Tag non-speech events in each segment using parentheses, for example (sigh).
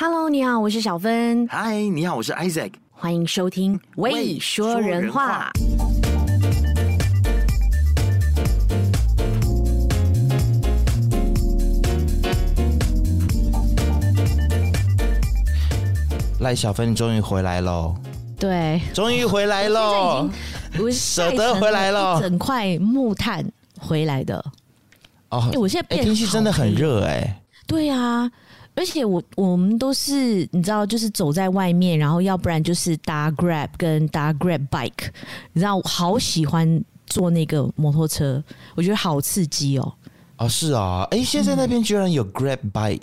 Hello，你好，我是小芬。嗨，你好，我是 Isaac。欢迎收听《未说人话》。赖小芬，你终于回来喽！对，终于回来喽！我舍得回来了，整块木炭回来的。哦，我现在变天气真的很热哎。对呀，而且我我们都是你知道，就是走在外面，然后要不然就是搭 Grab 跟搭 Grab Bike，你知道，我好喜欢坐那个摩托车，我觉得好刺激哦。哦，是啊，哎，现在那边居然有 Grab Bike，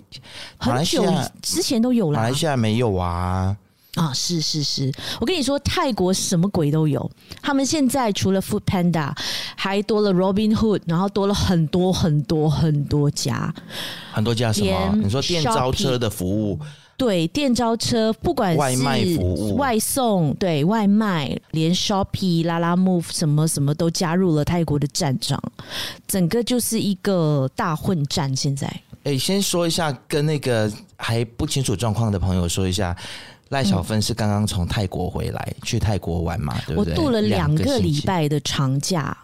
马来西亚之前都有了，马来西亚没有啊。啊，是是是，我跟你说，泰国什么鬼都有。他们现在除了 Food Panda，还多了 Robinhood，然后多了很多很多很多家，很多家什么？你说电召车的服务？对，电召车，不管是外卖服务、外送，对外卖，连 Shopee、Lalamove 什么什么都加入了泰国的战场，整个就是一个大混战。现在，哎，先说一下，跟那个还不清楚状况的朋友说一下。赖小芬是刚刚从泰国回来，嗯、去泰国玩嘛？对不对？我度了两个礼拜的长假，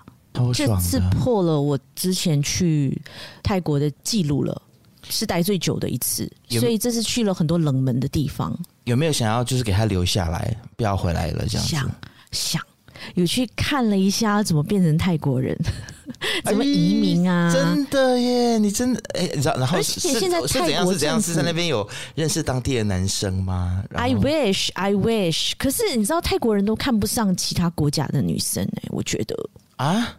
这次破了我之前去泰国的记录了，是待最久的一次。所以这次去了很多冷门的地方。有没有想要就是给他留下来，不要回来了这样子？想想。有去看了一下怎么变成泰国人，(laughs) 怎么移民啊？哎、真的耶，你真的哎，你知道？然后而且现在泰国是怎样？是在那边有认识当地的男生吗？I wish, I wish。可是你知道泰国人都看不上其他国家的女生哎，我觉得啊，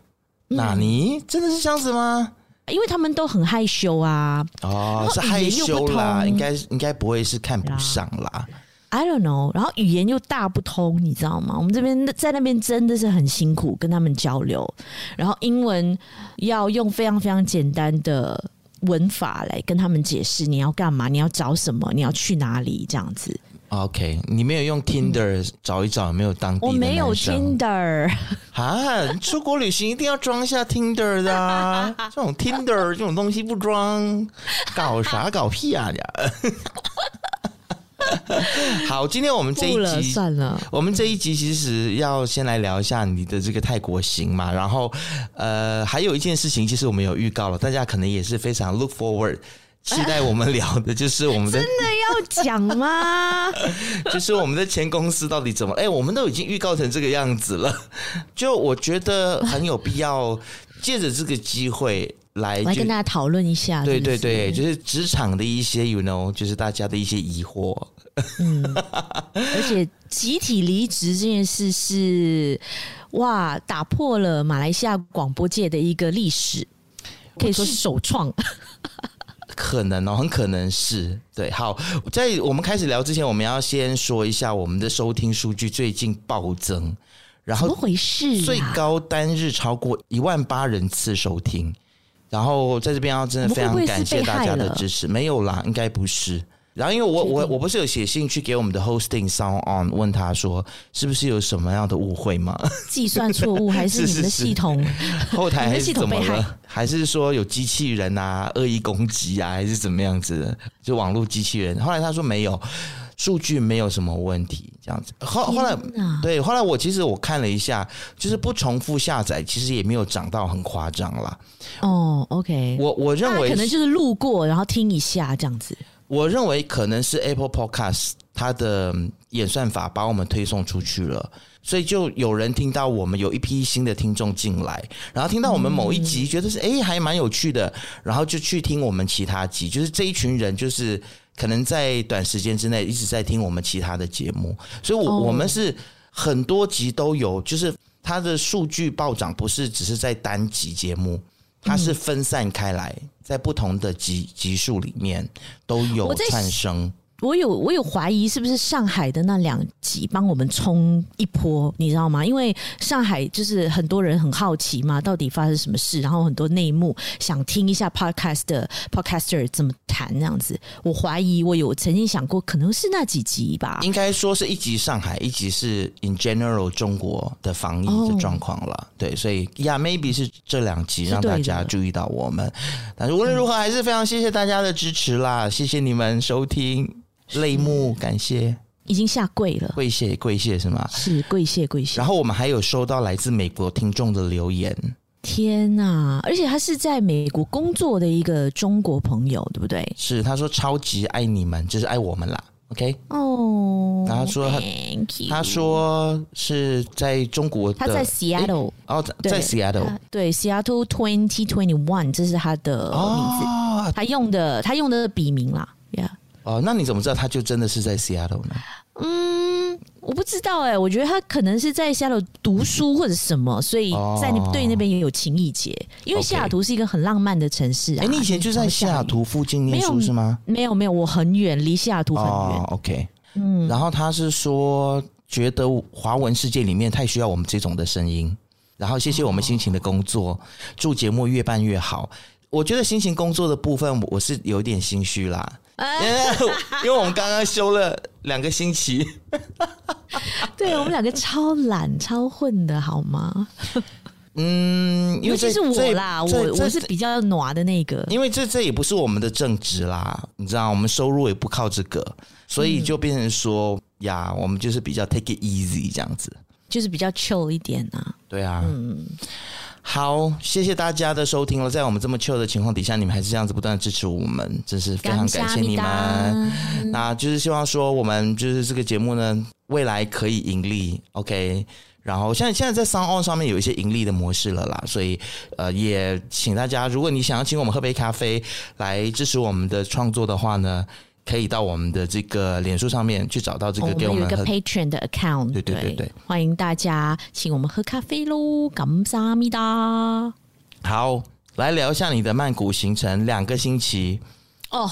那你、嗯、真的是这样子吗？因为他们都很害羞啊。哦，是害羞啦，应该应该不会是看不上啦。I don't know，然后语言又大不通，你知道吗？我们这边在那边真的是很辛苦跟他们交流，然后英文要用非常非常简单的文法来跟他们解释你要干嘛，你要找什么，你要去哪里这样子。OK，你没有用 Tinder 找一找有没有当地的？我没有 Tinder (laughs) 啊，出国旅行一定要装一下 Tinder 的啊，这种 Tinder 这种东西不装，搞啥搞屁啊！(laughs) (laughs) 好，今天我们这一集算了，我们这一集其实要先来聊一下你的这个泰国行嘛，然后呃，还有一件事情，其实我们有预告了，大家可能也是非常 look forward，(laughs) 期待我们聊的就是我们的真的要讲吗？(laughs) 就是我们的前公司到底怎么？哎，我们都已经预告成这个样子了，就我觉得很有必要借着这个机会来来跟大家讨论一下，对对对，就是职场的一些，you know，就是大家的一些疑惑。嗯，而且集体离职这件事是哇，打破了马来西亚广播界的一个历史，可以说是首创。(laughs) 可能哦，很可能是对。好，在我们开始聊之前，我们要先说一下我们的收听数据最近暴增，然后怎么回事？最高单日超过一万八人次收听，然后在这边要真的非常感谢大家的支持。没有啦，应该不是。然后，因为我我我不是有写信去给我们的 hosting Sound On 问他说，是不是有什么样的误会吗？计算错误还是 (laughs) 你们的系统 (laughs) 后台还是怎么了？(laughs) 还是说有机器人啊恶意攻击啊，还是怎么样子的？就网络机器人？后来他说没有，数据没有什么问题，这样子。后后来对，后来我其实我看了一下，就是不重复下载，其实也没有涨到很夸张啦。哦，OK，我我认为可能就是路过然后听一下这样子。我认为可能是 Apple Podcast 它的演算法把我们推送出去了，所以就有人听到我们有一批新的听众进来，然后听到我们某一集觉得是诶还蛮有趣的，然后就去听我们其他集，就是这一群人就是可能在短时间之内一直在听我们其他的节目，所以我我们是很多集都有，就是它的数据暴涨，不是只是在单集节目。它是分散开来，在不同的级级数里面都有产生。我有我有怀疑是不是上海的那两集帮我们冲一波，你知道吗？因为上海就是很多人很好奇嘛，到底发生什么事，然后很多内幕想听一下 podcast 的 podcaster 怎么谈这样子。我怀疑我有曾经想过，可能是那几集吧。应该说是一集上海，一集是 in general 中国的防疫的状况了。Oh. 对，所以呀，maybe 是这两集让大家注意到我们。但是无论如何，还是非常谢谢大家的支持啦，谢谢你们收听。泪目感谢，已经下跪了，跪谢跪谢是吗？是跪谢跪谢。然后我们还有收到来自美国听众的留言。天呐！而且他是在美国工作的一个中国朋友，对不对？是，他说超级爱你们，就是爱我们啦。OK，哦，然后他说他，Thank you。他说是在中国的，他在 Seattle，哦，在 Seattle，对，Seattle Twenty Twenty One，这是他的名字，哦、他用的他用的笔名啦，Yeah。哦，那你怎么知道他就真的是在 Seattle 呢？嗯，我不知道哎、欸，我觉得他可能是在西雅图读书或者什么，所以在那对那边也有情谊结。因为西雅图是一个很浪漫的城市啊。哎、欸，你以前就在西雅图附近念书是吗？没有没有，我很远，离西雅图很远。哦、OK，嗯。然后他是说，觉得华文世界里面太需要我们这种的声音。然后谢谢我们辛勤的工作，祝节目越办越好。我觉得辛勤工作的部分，我是有点心虚啦。因 (laughs) 为因为我们刚刚休了两个星期，(laughs) 对，我们两个超懒超混的好吗？(laughs) 嗯，因为这是我啦，我我是比较暖的那个，因为这这也不是我们的正职啦，你知道，我们收入也不靠这个，所以就变成说、嗯、呀，我们就是比较 take it easy 这样子，就是比较 chill 一点啊。对啊，嗯。好，谢谢大家的收听了。在我们这么 chill 的情况底下，你们还是这样子不断支持我们，真是非常感谢你们。那就是希望说，我们就是这个节目呢，未来可以盈利。OK，然后现在现在在 SoundOn 上面有一些盈利的模式了啦，所以呃，也请大家，如果你想要请我们喝杯咖啡来支持我们的创作的话呢。可以到我们的这个脸书上面去找到这个给我们，有一个 Patreon 的 account，对对对对，对，欢迎大家请我们喝咖啡喽，感谢咪哒。好，来聊一下你的曼谷行程，两个星期哦。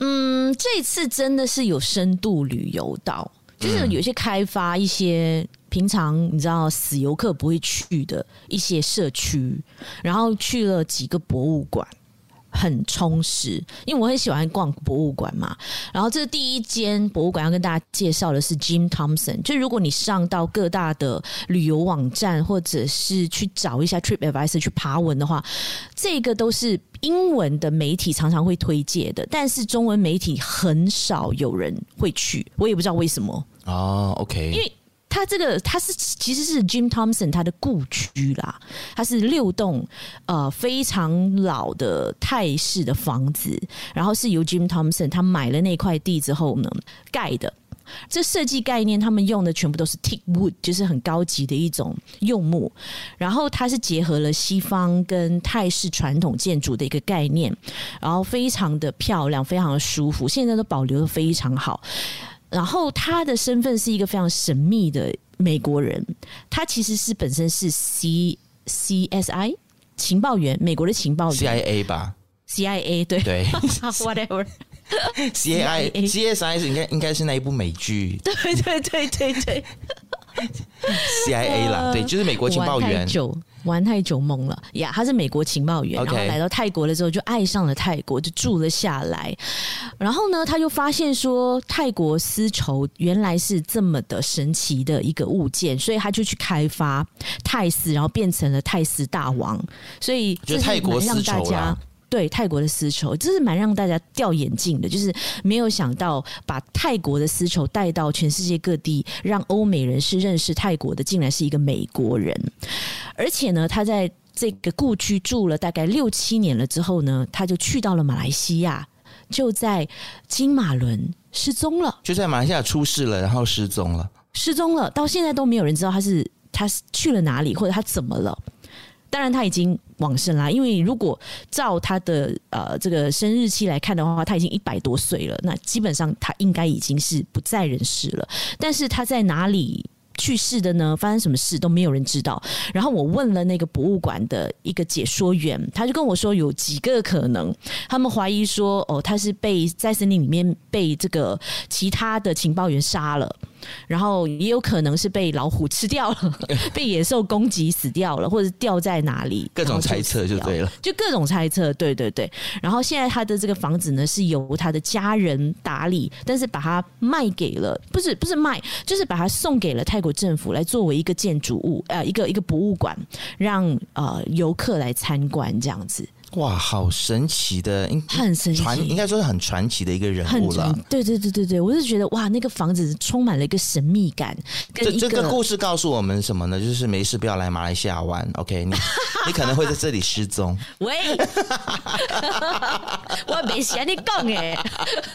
嗯，这次真的是有深度旅游到，就是有些开发一些平常你知道死游客不会去的一些社区，然后去了几个博物馆。很充实，因为我很喜欢逛博物馆嘛。然后这是第一间博物馆要跟大家介绍的是 Jim Thompson。就如果你上到各大的旅游网站，或者是去找一下 TripAdvisor 去爬文的话，这个都是英文的媒体常常会推荐的，但是中文媒体很少有人会去，我也不知道为什么啊。OK，因为。他这个他是其实是 Jim Thompson 他的故居啦，他是六栋呃非常老的泰式的房子，然后是由 Jim Thompson 他买了那块地之后呢盖的。这设计概念他们用的全部都是 teak wood，就是很高级的一种柚木。然后它是结合了西方跟泰式传统建筑的一个概念，然后非常的漂亮，非常的舒服，现在都保留的非常好。然后他的身份是一个非常神秘的美国人，他其实是本身是 C C S I 情报员，美国的情报员。C I A 吧，C I A 对。对，(laughs) whatever。C I A C S I 是应该应该是那一部美剧，对对对对对，C I A 啦，对，就是美国情报员。玩太久懵了呀！他是美国情报员，然后来到泰国了之后就爱上了泰国，就住了下来。然后呢，他就发现说泰国丝绸原来是这么的神奇的一个物件，所以他就去开发泰丝，然后变成了泰丝大王。所以就泰国让大家。对泰国的丝绸，这是蛮让大家掉眼镜的，就是没有想到把泰国的丝绸带到全世界各地，让欧美人士认识泰国的，竟然是一个美国人。而且呢，他在这个故居住了大概六七年了之后呢，他就去到了马来西亚，就在金马伦失踪了，就在马来西亚出事了，然后失踪了，失踪了，到现在都没有人知道他是他是去了哪里，或者他怎么了。当然他已经往生啦，因为如果照他的呃这个生日期来看的话，他已经一百多岁了，那基本上他应该已经是不在人世了。但是他在哪里去世的呢？发生什么事都没有人知道。然后我问了那个博物馆的一个解说员，他就跟我说有几个可能，他们怀疑说哦，他是被在森林里面被这个其他的情报员杀了。然后也有可能是被老虎吃掉了，(laughs) 被野兽攻击死掉了，或者掉在哪里，各种猜测就对了，就各种猜测，对对对。然后现在他的这个房子呢是由他的家人打理，但是把它卖给了，不是不是卖，就是把它送给了泰国政府来作为一个建筑物，呃，一个一个博物馆，让呃游客来参观这样子。哇，好神奇的，很神奇，传应该说是很传奇的一个人物了。对对对对对，我是觉得哇，那个房子充满了一个神秘感。这这个故事告诉我们什么呢？就是没事不要来马来西亚玩，(laughs) OK？你你可能会在这里失踪。喂，(laughs) 我没嫌你讲哎，(laughs)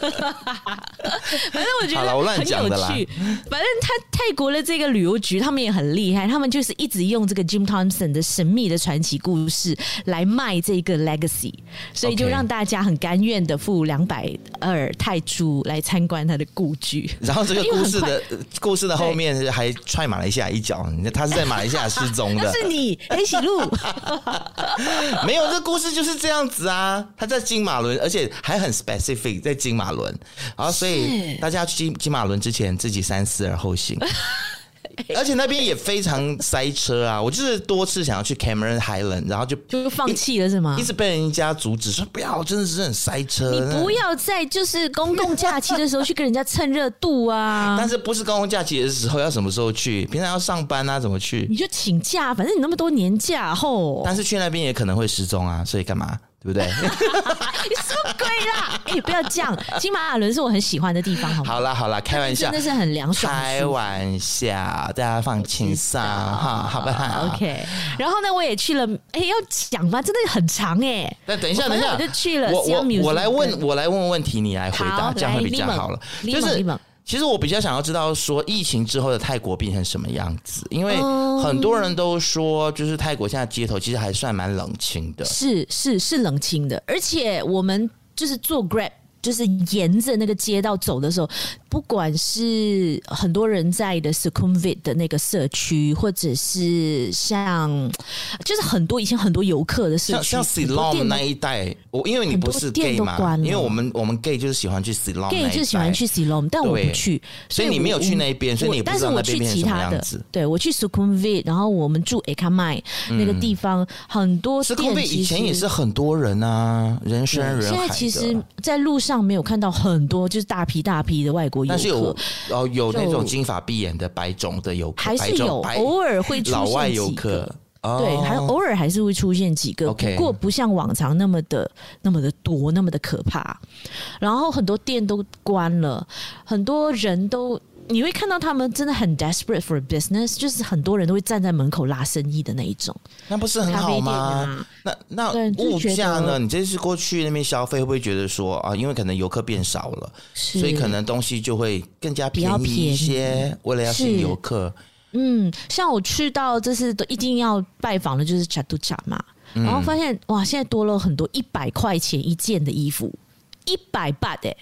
反正我觉得很有趣。反正他泰国的这个旅游局，他们也很厉害，他们就是一直用这个 Jim Thompson 的神秘的传奇故事来卖这个。Legacy，所以就让大家很甘愿的付两百二泰铢来参观他的故居。然后这个故事的故事的后面还踹马来西亚一脚，他是在马来西亚失踪的。是你，黑喜路。(laughs) 没有，这故事就是这样子啊。他在金马伦，而且还很 specific，在金马伦。然后所以大家去金金马伦之前，自己三思而后行。而且那边也非常塞车啊！我就是多次想要去 Cameron Highland，然后就就放弃了是吗？一直被人家阻止说不要，真的是很塞车。你不要在就是公共假期的时候去跟人家蹭热度啊！(laughs) 但是不是公共假期的时候要什么时候去？平常要上班啊，怎么去？你就请假，反正你那么多年假后。但是去那边也可能会失踪啊，所以干嘛？对不对？(laughs) 你什么鬼啦？哎、欸，不要这样。金马尔伦是我很喜欢的地方，好吗？好啦好啦，开玩笑，真的是很凉爽。开玩笑，大家放轻松哈，好不好？OK。然后呢，我也去了。哎、欸，要讲吗？真的很长哎、欸。那等一下，等一下，我就去了。我我我来问，我来问问题，你来回答，这样会比较好了。就是。其实我比较想要知道，说疫情之后的泰国变成什么样子？因为很多人都说，就是泰国现在街头其实还算蛮冷清的。是是是冷清的，而且我们就是做 Grab。就是沿着那个街道走的时候，不管是很多人在的 Sukhumvit 的那个社区，或者是像，就是很多以前很多游客的社区，像 Siloam 那一带，我因为你不是 gay 嘛，因为我们我们 gay 就是喜欢去 Siloam，gay 就喜欢去 Siloam，但我不去，所以你没有去那边，所以你不知道那边变成什么样子。对，我去 Sukhumvit，然后我们住 Ekka Mai 那个地方，很多 Sukhumvit 以前也是很多人啊，人山人海。现在其实，在路。上没有看到很多就是大批大批的外国游客，但是有哦有那种金发碧眼的白种的游客，还是有偶尔会出现老外游客，哦、对，还偶尔还是会出现几个，Okay. 不过不像往常那么的那么的多，那么的可怕。然后很多店都关了，很多人都。你会看到他们真的很 desperate for business，就是很多人都会站在门口拉生意的那一种。那不是很好吗？啊、那那物价呢？你这次过去那边消费，会不会觉得说啊，因为可能游客变少了，所以可能东西就会更加便宜一些，为了要吸引游客。嗯，像我去到这次都一定要拜访的就是 Chatuchak 嘛，嗯、然后发现哇，现在多了很多一百块钱一件的衣服，一百八的。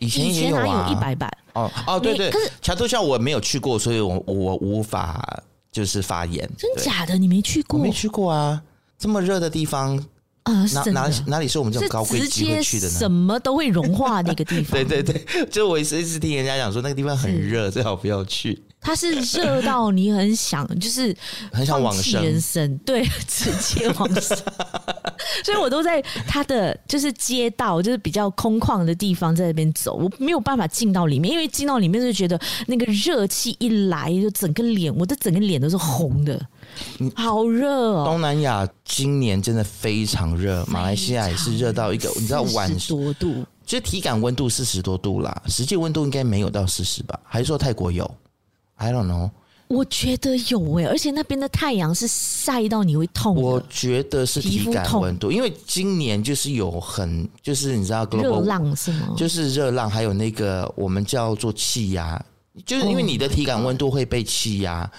以前也有啊，有一百版？哦哦，对对，可是桥头校我没有去过，所以我我无法就是发言。真假的，你没去过？我没去过啊，这么热的地方啊，哪哪哪里是我们这种高贵机会去的呢？什么都会融化那个地方。(laughs) 对对对，就我一直一直听人家讲说那个地方很热，最好不要去。它是热到你很想，就是 (laughs) 很想往生，人生对，(laughs) 直接往生。所以我都在它的就是街道，就是比较空旷的地方，在那边走。我没有办法进到里面，因为进到里面就觉得那个热气一来，就整个脸，我的整个脸都是红的，好热哦。东南亚今年真的非常热，马来西亚也是热到一个，你知道晚十多度，其实体感温度四十多度啦，实际温度应该没有到四十吧？还是说泰国有？I don't know，我觉得有诶，而且那边的太阳是晒到你会痛。我觉得是体感温度，因为今年就是有很就是你知道热浪是吗？就是热浪，还有那个我们叫做气压，就是因为你的体感温度会被气压，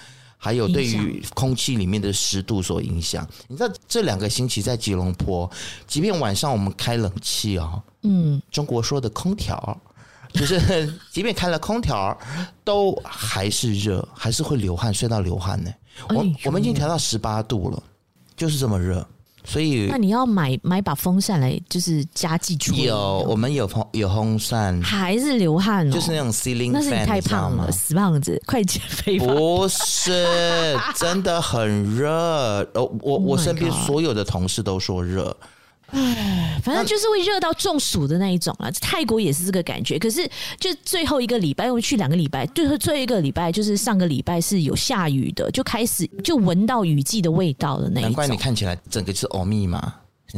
还有对于空气里面的湿度所影响。你知道这两个星期在吉隆坡，即便晚上我们开冷气哦，嗯，中国说的空调。(laughs) 就是，即便开了空调，都还是热，还是会流汗，睡到流汗呢。我、哎、我们已经调到十八度了，就是这么热。所以，那你要买买把风扇来，就是加记住。有，我们有风有风扇，还是流汗、哦，就是那种 ceiling fan。那是你太胖了，死胖子，快减肥吧。不是，(laughs) 真的很热。哦，我我身边所有的同事都说热。唉，反正就是会热到中暑的那一种啊！泰国也是这个感觉。可是就最后一个礼拜，我去两个礼拜，最后最后一个礼拜就是上个礼拜是有下雨的，就开始就闻到雨季的味道的那一种。难怪你看起来整个是欧密嘛，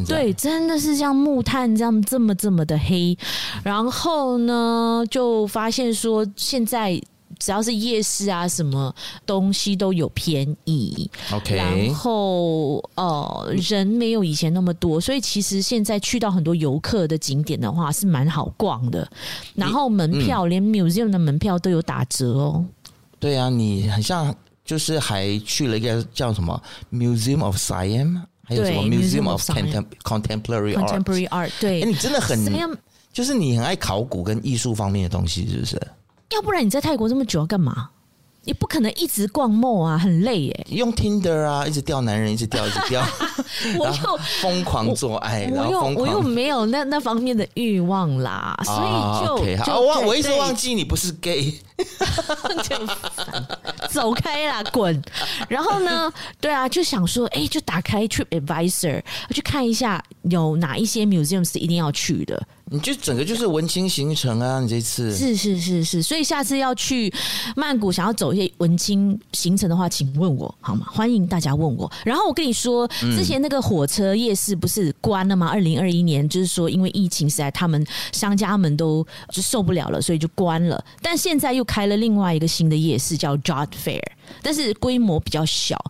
对，真的是像木炭这样这么这么的黑。然后呢，就发现说现在。只要是夜市啊，什么东西都有便宜。OK，然后呃，人没有以前那么多，所以其实现在去到很多游客的景点的话，是蛮好逛的。然后门票，连 museum 的门票都有打折哦。对啊，你很像就是还去了一个叫什么 Museum of Siam，还有什么 Museum of Contemporary Contemporary Art。对，哎，你真的很，就是你很爱考古跟艺术方面的东西，是不是？要不然你在泰国这么久要干嘛？你不可能一直逛 mall 啊，很累耶。用 Tinder 啊，一直钓男人，一直钓，一直钓。(laughs) 我又疯狂做爱，我又我又没有那那方面的欲望啦，所以就、okay, 好我我一直忘记你不是 gay，就 (laughs) 走开啦，滚！然后呢，对啊，就想说，哎、欸，就打开 Trip Advisor 去看一下有哪一些 museums 是一定要去的。你就整个就是文青行程啊！你这次是是是是，所以下次要去曼谷，想要走一些文青行程的话，请问我好吗？欢迎大家问我。然后我跟你说，之前那个火车夜市不是关了吗？二零二一年就是说因为疫情，时代他们商家们都就受不了了，所以就关了。但现在又开了另外一个新的夜市，叫 Jodd Fair，但是规模比较小。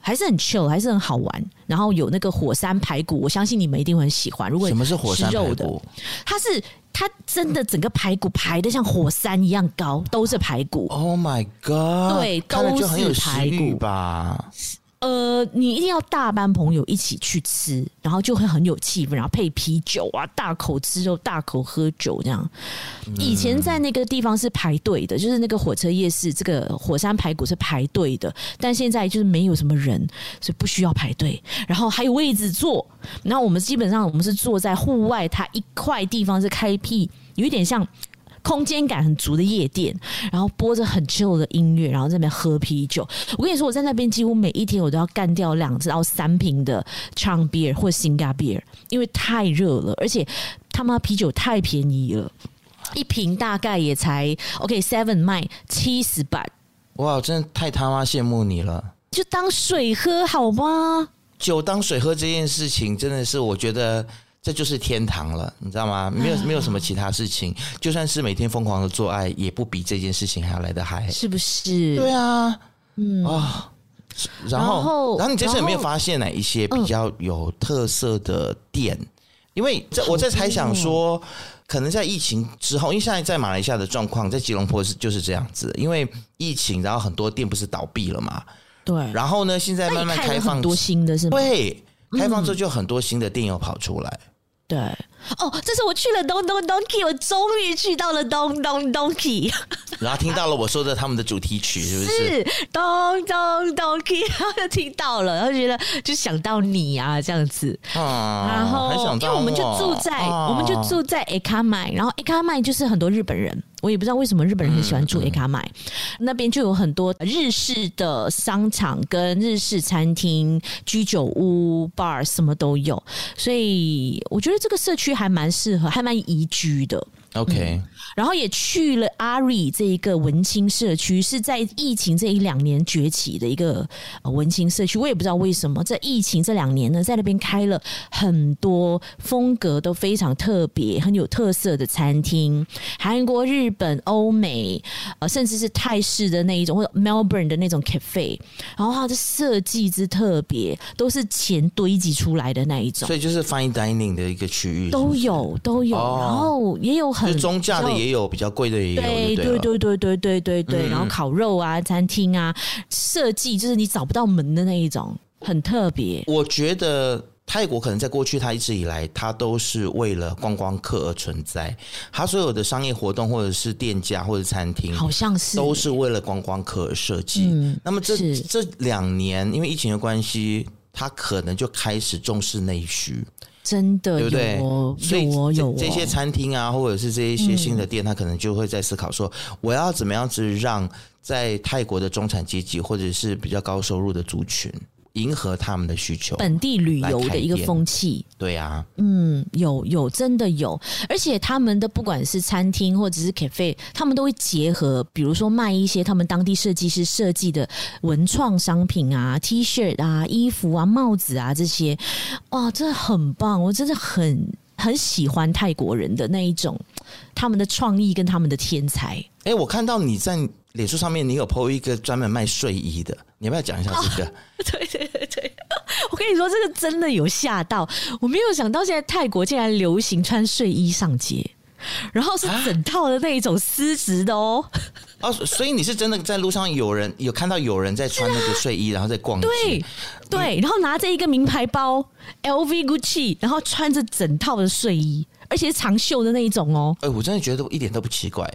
还是很 chill，还是很好玩。然后有那个火山排骨，我相信你们一定会很喜欢。如果什么是火山排骨？它是它真的整个排骨排的像火山一样高，都是排骨。Oh my god！对，都是排骨吧。呃，你一定要大班朋友一起去吃，然后就会很有气氛，然后配啤酒啊，大口吃肉，大口喝酒这样。以前在那个地方是排队的，就是那个火车夜市，这个火山排骨是排队的，但现在就是没有什么人，所以不需要排队，然后还有位置坐。然后我们基本上我们是坐在户外，它一块地方是开辟，有一点像。空间感很足的夜店，然后播着很 chill 的音乐，然后在那边喝啤酒。我跟你说，我在那边几乎每一天我都要干掉两到三瓶的 Chang beer 或 Singha beer，因为太热了，而且他妈啤酒太便宜了，一瓶大概也才 OK seven 卖七十八。哇，真的太他妈羡慕你了！就当水喝好吗？酒当水喝这件事情，真的是我觉得。这就是天堂了，你知道吗？没有没有什么其他事情，就算是每天疯狂的做爱，也不比这件事情还要来的嗨，是不是？对啊，嗯啊、哦，然后然后，你这次有没有发现哪一些比较有特色的店？嗯、因为这我在猜想说，可能在疫情之后，因为现在在马来西亚的状况，在吉隆坡是就是这样子，因为疫情，然后很多店不是倒闭了嘛？对。然后呢，现在慢慢开放，很多新的是吗？对，开放之后就很多新的店又跑出来。对，哦，这是我去了东东 Donki，我终于去到了东东 Donki，然后听到了我说的他们的主题曲，是不是？是东东 Donki，然后就听到了，然后觉得就想到你啊，这样子，啊、然后因为我们就住在，啊、我们就住在 Ekam 然后 Ekam 就是很多日本人。我也不知道为什么日本人很喜欢住 Ekam，嗯。嗯、那边就有很多日式的商场跟日式餐厅、居酒屋、bar 什么都有，所以我觉得这个社区还蛮适合，还蛮宜居的。OK，嗯、然后也去了阿里这一个文青社区，是在疫情这一两年崛起的一个文青社区。我也不知道为什么，在疫情这两年呢，在那边开了很多风格都非常特别、很有特色的餐厅，韩国、日本、欧美，呃，甚至是泰式的那一种，或者 Melbourne 的那种 cafe，然后它的设计之特别，都是钱堆积出来的那一种。所以就是 fine dining 的一个区域是是？都有都有，哦、然后也有。中价的也有，比较贵的也有。对对对对对对对对。然后烤肉啊，餐厅啊，设计就是你找不到门的那一种，很特别。我觉得泰国可能在过去，它一直以来它都是为了观光客而存在，它所有的商业活动或者是店家或者餐厅，好像是都是为了观光客而设计。那么这这两年因为疫情的关系，它可能就开始重视内需。真的，对不对？所以有有这些餐厅啊，或者是这一些新的店，他可能就会在思考说，我要怎么样子让在泰国的中产阶级或者是比较高收入的族群，迎合他们的需求，本地旅游的一个风气。对啊，嗯，有有真的有，而且他们的不管是餐厅或者是 cafe，他们都会结合，比如说卖一些他们当地设计师设计的文创商品啊，T 恤啊、衣服啊、帽子啊这些，哇，真的很棒！我真的很很喜欢泰国人的那一种，他们的创意跟他们的天才。哎、欸，我看到你在脸书上面，你有 po 一个专门卖睡衣的，你要不要讲一下这个？哦、对对对对，(laughs) 我跟你说，这个真的有吓到，我没有想到现在泰国竟然流行穿睡衣上街，然后是整套的那一种丝质的哦。(laughs) 哦，所以你是真的在路上有人有看到有人在穿那个睡衣，然后在逛街，对对，然后拿着一个名牌包，LV、Gucci，然后穿着整套的睡衣，而且是长袖的那一种哦。哎，我真的觉得我一点都不奇怪。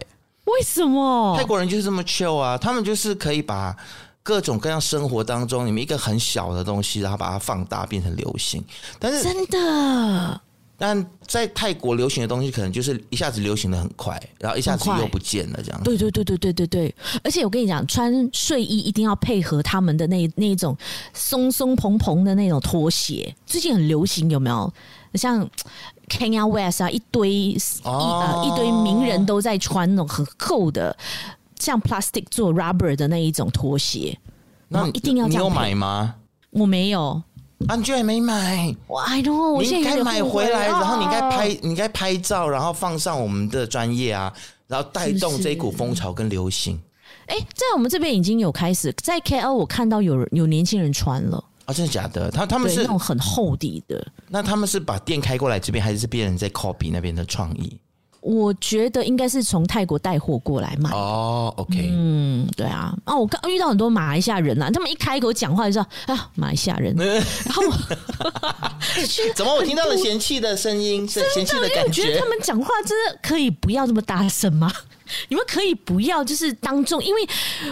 为什么泰国人就是这么 chill 啊？他们就是可以把各种各样生活当中，你们一个很小的东西，然后把它放大变成流行。但是真的，但在泰国流行的东西，可能就是一下子流行的很快，然后一下子又不见了，这样。对对对对对对对。而且我跟你讲，穿睡衣一定要配合他们的那那种松松蓬蓬的那种拖鞋，最近很流行，有没有？像。Kanye West 啊，一堆、哦、一呃一堆名人都在穿那种很厚的，像 plastic 做 rubber 的那一种拖鞋。那一定要这样。你有买吗？我没有。啊，你居然没买？I don't know。你应该买回来，然后你应该拍，你应该拍照，然后放上我们的专业啊，然后带动这一股风潮跟流行。哎、欸，在我们这边已经有开始，在 KL 我看到有有年轻人穿了。啊、哦，真的假的？他他们是那种很厚底的。那他们是把店开过来这边，还是别人在 copy 那边的创意？我觉得应该是从泰国带货过来卖。哦，OK，嗯，对啊。哦，我刚遇到很多马来西亚人啊，他们一开口讲话就说啊，马来西亚人。(laughs) 然后 (laughs) 怎么我听到了嫌弃的声音？是嫌弃的感觉？觉得他们讲话真的可以不要这么大声吗？(laughs) 你们可以不要，就是当众，因为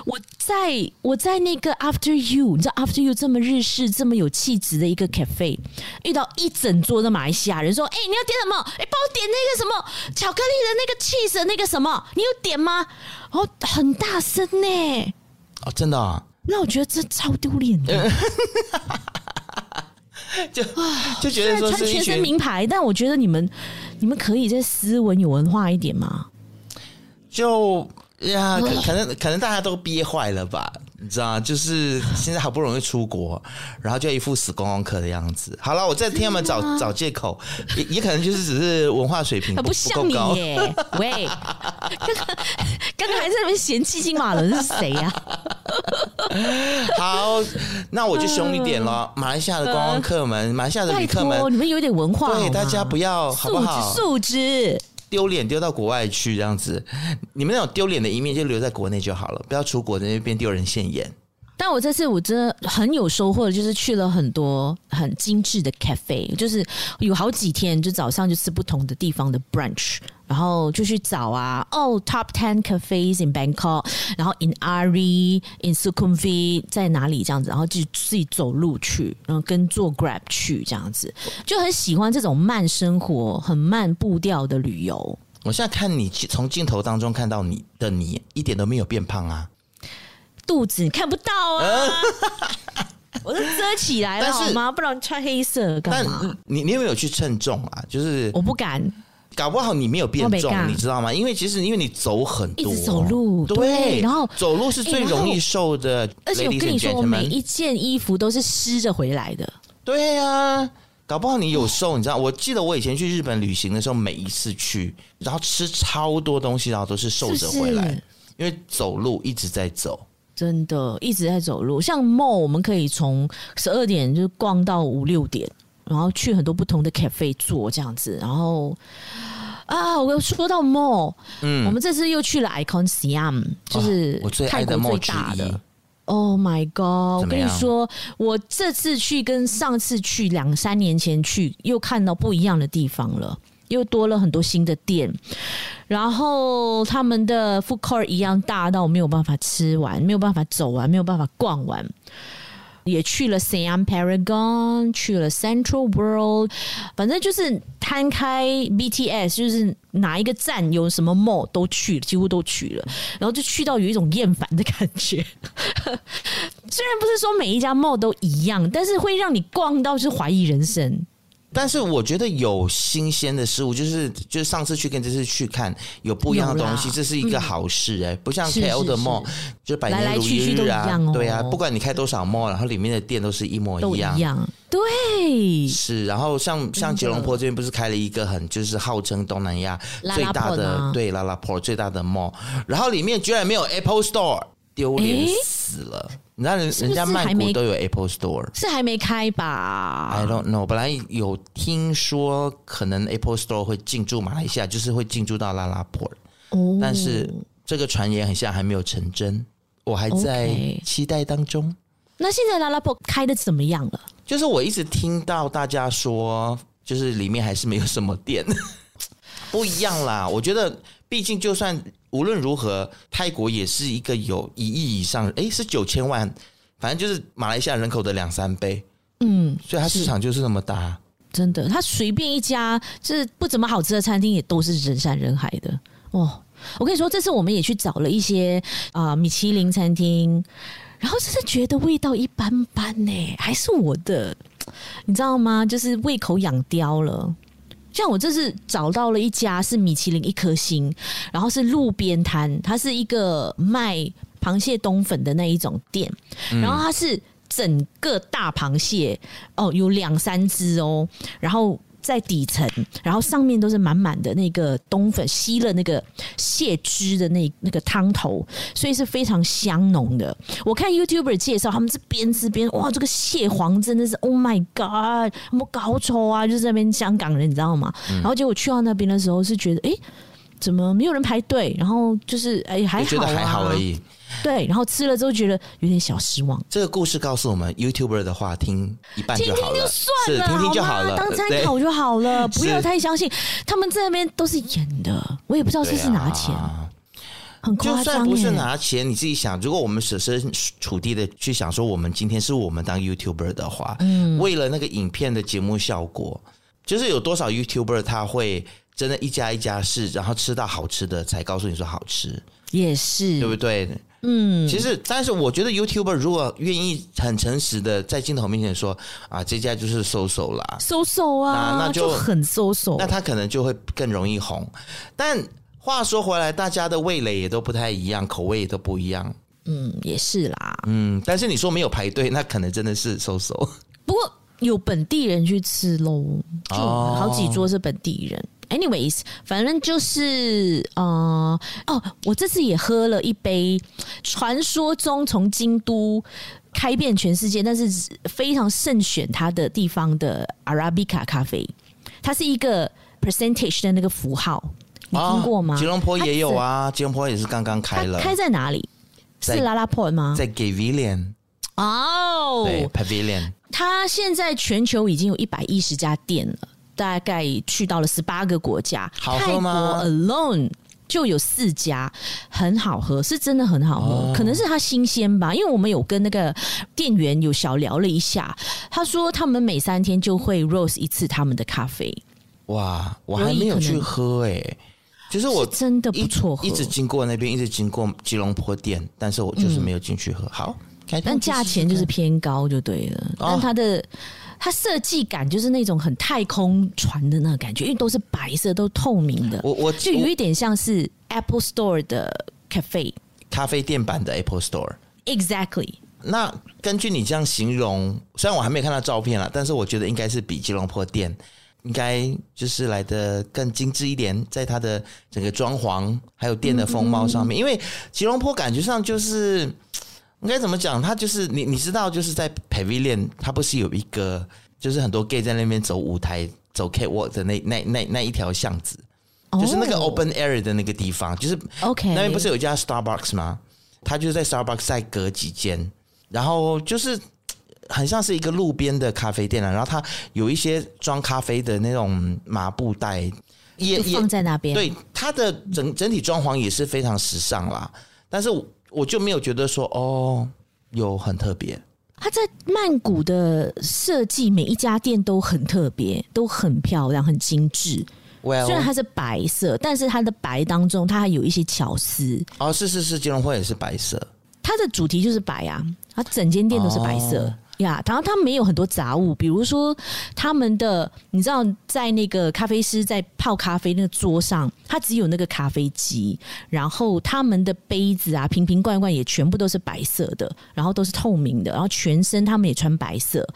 我在我在那个 After You，你知道 After You 这么日式、这么有气质的一个 cafe，遇到一整桌的马来西亚人，说：“哎、欸，你要点什么？哎、欸，帮我点那个什么巧克力的那个 cheese 的那个什么，你有点吗？”哦，很大声呢。哦，真的啊？那我觉得这超丢脸的。(laughs) 就就觉得说是穿全身名牌，但我觉得你们你们可以再斯文有文化一点吗？就呀，可可能可能大家都憋坏了吧，你知道就是现在好不容易出国，然后就一副死观光客的样子。好了，我在替他们找找借口，也也可能就是只是文化水平不，不够高。喂，刚 (laughs) 刚刚刚还在那边嫌弃金马伦是谁呀？好，那我就凶一点了。马来西亚的观光客们，马来西亚的旅客们，你们有点文化，对大家不要好不好？素质。丢脸丢到国外去这样子，你们那种丢脸的一面就留在国内就好了，不要出国在那边丢人现眼。但我这次我真的很有收获，就是去了很多很精致的 cafe，就是有好几天就早上就吃不同的地方的 brunch，然后就去找啊，哦、oh，top ten cafes in Bangkok，然后 in Ari，in Sukhumvit 在哪里这样子，然后就自己走路去，然后跟坐 Grab 去这样子，就很喜欢这种慢生活、很慢步调的旅游。我现在看你从镜头当中看到你的你，一点都没有变胖啊。肚子你看不到啊！(laughs) 我都遮起来了好吗？不然穿黑色干嘛？你你有没有去称重啊？就是我不敢，搞不好你没有变重，你知道吗？因为其实因为你走很多，一直走路，对，对然后走路是最容易瘦的。而且我跟你说，我每一件衣服都是湿着回来的。对呀、啊，搞不好你有瘦，你知道？我记得我以前去日本旅行的时候，每一次去，然后吃超多东西，然后都是瘦着回来，是是因为走路一直在走。真的一直在走路，像 mall 我们可以从十二点就逛到五六点，然后去很多不同的 cafe 坐这样子，然后啊，我说到 mall，嗯，我们这次又去了 Icon Siam，就是泰国最大的。Oh my god！我跟你说，我这次去跟上次去两三年前去又看到不一样的地方了。又多了很多新的店，然后他们的 food court 一样大到我没有办法吃完，没有办法走完，没有办法逛完。也去了 Siam Paragon，去了 Central World，反正就是摊开 BTS，就是哪一个站有什么 mall 都去了，几乎都去了，然后就去到有一种厌烦的感觉。(laughs) 虽然不是说每一家 mall 都一样，但是会让你逛到是怀疑人生。但是我觉得有新鲜的事物，就是就是上次去跟这次去看有不一样的东西，这是一个好事哎、欸，不像 K O 的 mall 就百年如一日啊，来来去去都一样哦、对啊，不管你开多少 mall，然后里面的店都是一模一样，对，是。然后像像吉隆坡这边不是开了一个很就是号称东南亚最大的对拉拉 port 最大的 mall，然后里面居然没有 Apple Store，丢脸死了。你知道人人家曼谷都有 Apple Store，是还没开吧？I don't know。本来有听说可能 Apple Store 会进驻马来西亚，就是会进驻到拉拉坡。哦，但是这个传言很像还没有成真，我还在期待当中。Okay. 那现在拉拉坡开的怎么样了？就是我一直听到大家说，就是里面还是没有什么店，(laughs) 不一样啦。我觉得。毕竟，就算无论如何，泰国也是一个有一亿以上，诶，是九千万，反正就是马来西亚人口的两三倍，嗯，所以它市场就是那么大，真的。它随便一家就是不怎么好吃的餐厅，也都是人山人海的哦。我跟你说，这次我们也去找了一些啊、呃、米其林餐厅，然后真的觉得味道一般般呢，还是我的，你知道吗？就是胃口养刁了。像我这次找到了一家是米其林一颗星，然后是路边摊，它是一个卖螃蟹冬粉的那一种店，然后它是整个大螃蟹哦，有两三只哦，然后。在底层，然后上面都是满满的那个冬粉，吸了那个蟹汁的那那个汤头，所以是非常香浓的。我看 YouTuber 介绍，他们是边吃边哇，这个蟹黄真的是 Oh my God，什么搞丑啊？就是那边香港人，你知道吗？嗯、然后结果去到那边的时候，是觉得哎，怎么没有人排队？然后就是哎，还好、啊、觉得还好而已。对，然后吃了之后觉得有点小失望。这个故事告诉我们，YouTuber 的话听一半就好了，听听就算了，听听就好了，当参考就好了，(laughs) 不要太相信。他们在那边都是演的，我也不知道这是拿钱，啊、很夸张。就算不是拿钱，你自己想，如果我们设身处地的去想，说我们今天是我们当 YouTuber 的话，嗯，为了那个影片的节目效果，就是有多少 YouTuber 他会真的一家一家试，然后吃到好吃的才告诉你说好吃，也是。对不对？嗯，其实，但是我觉得 YouTuber 如果愿意很诚实的在镜头面前说啊，这家就是 so so 啦，so so 啊，那，那就，就很 so so，那他可能就会更容易红。但话说回来，大家的味蕾也都不太一样，口味也都不一样。嗯，也是啦。嗯，但是你说没有排队，那可能真的是 so so。不过有本地人去吃喽，就好几桌是本地人。哦 Anyways，反正就是呃哦，我这次也喝了一杯传说中从京都开遍全世界，但是非常慎选它的地方的 Arabica 咖啡。它是一个 percentage 的那个符号，你听过吗？哦、吉隆坡也有啊，吉隆坡也是刚刚开了。开在哪里？是 LaLaport 吗？在 Gavilion 哦，对，Pavilion。它现在全球已经有一百一十家店了。大概去到了十八个国家，好喝吗？泰国 alone 就有四家，很好喝，是真的很好喝。哦、可能是它新鲜吧，因为我们有跟那个店员有小聊了一下，他说他们每三天就会 roast 一次他们的咖啡。哇，我还没有去喝哎、欸，就是我是真的不错喝，一直经过那边，一直经过吉隆坡店，但是我就是没有进去喝。嗯、好，但价钱就是偏高就对了，哦、但它的。它设计感就是那种很太空船的那个感觉，因为都是白色，都透明的。我我就有一点像是 Apple Store 的 cafe，咖啡店版的 Apple Store。Exactly。那根据你这样形容，虽然我还没有看到照片了，但是我觉得应该是比吉隆坡店应该就是来的更精致一点，在它的整个装潢还有店的风貌上面，嗯嗯，因为吉隆坡感觉上就是。应该怎么讲？他就是你，你知道，就是在 Pavilion，他不是有一个，就是很多 gay 在那边走舞台、走 catwalk 的那那那那一条巷子，就是那个 open area 的那个地方，就是 OK。那边不是有一家 Starbucks 吗？他就是在 Starbucks 再隔几间，然后就是很像是一个路边的咖啡店啊。然后他有一些装咖啡的那种麻布袋，也也放在那边。对，它的整整体装潢也是非常时尚啦，但是。我就没有觉得说哦，有很特别。它在曼谷的设计，每一家店都很特别，都很漂亮，很精致。Well, 虽然它是白色，但是它的白当中，它还有一些巧思。哦，是是是，吉隆坡也是白色。它的主题就是白啊，它整间店都是白色。哦呀，然后他们没有很多杂物，比如说他们的，你知道，在那个咖啡师在泡咖啡那个桌上，他只有那个咖啡机，然后他们的杯子啊、瓶瓶罐罐也全部都是白色的，然后都是透明的，然后全身他们也穿白色，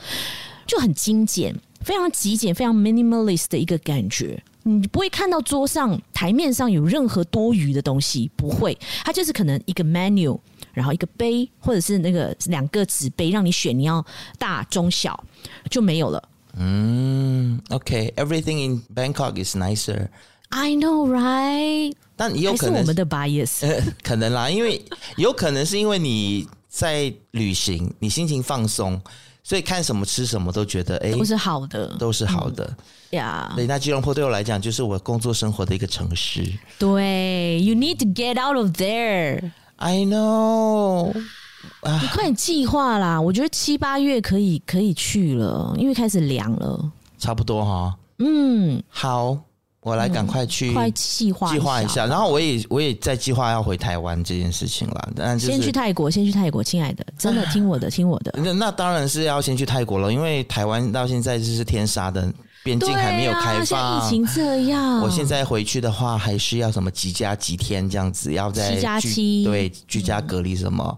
就很精简，非常极简，非常 minimalist 的一个感觉。你不会看到桌上台面上有任何多余的东西，不会，它就是可能一个 menu。然后一个杯，或者是那个两个纸杯，让你选你要大、中、小，就没有了。嗯，OK，everything、okay. in Bangkok is nicer. I know, right？但也有可能是我们的 bias，呃，(laughs) 可能啦，因为有可能是因为你在旅行，你心情放松，所以看什么吃什么都觉得哎，都是好的，都是好的呀。对，那吉隆坡对我来讲就是我工作生活的一个城市。对，You need to get out of there. I know，你快点计划啦！我觉得七八月可以可以去了，因为开始凉了。差不多哈。嗯，好，我来赶快去，快计划计划一下。然后我也我也在计划要回台湾这件事情了。但是先去泰国，先去泰国，亲爱的，真的 (laughs) 听我的，听我的。那那当然是要先去泰国了，因为台湾到现在就是天杀的。边境还没有开放，疫情这样。我现在回去的话，还是要什么几加几天这样子，要在居家七，对，居家隔离什么，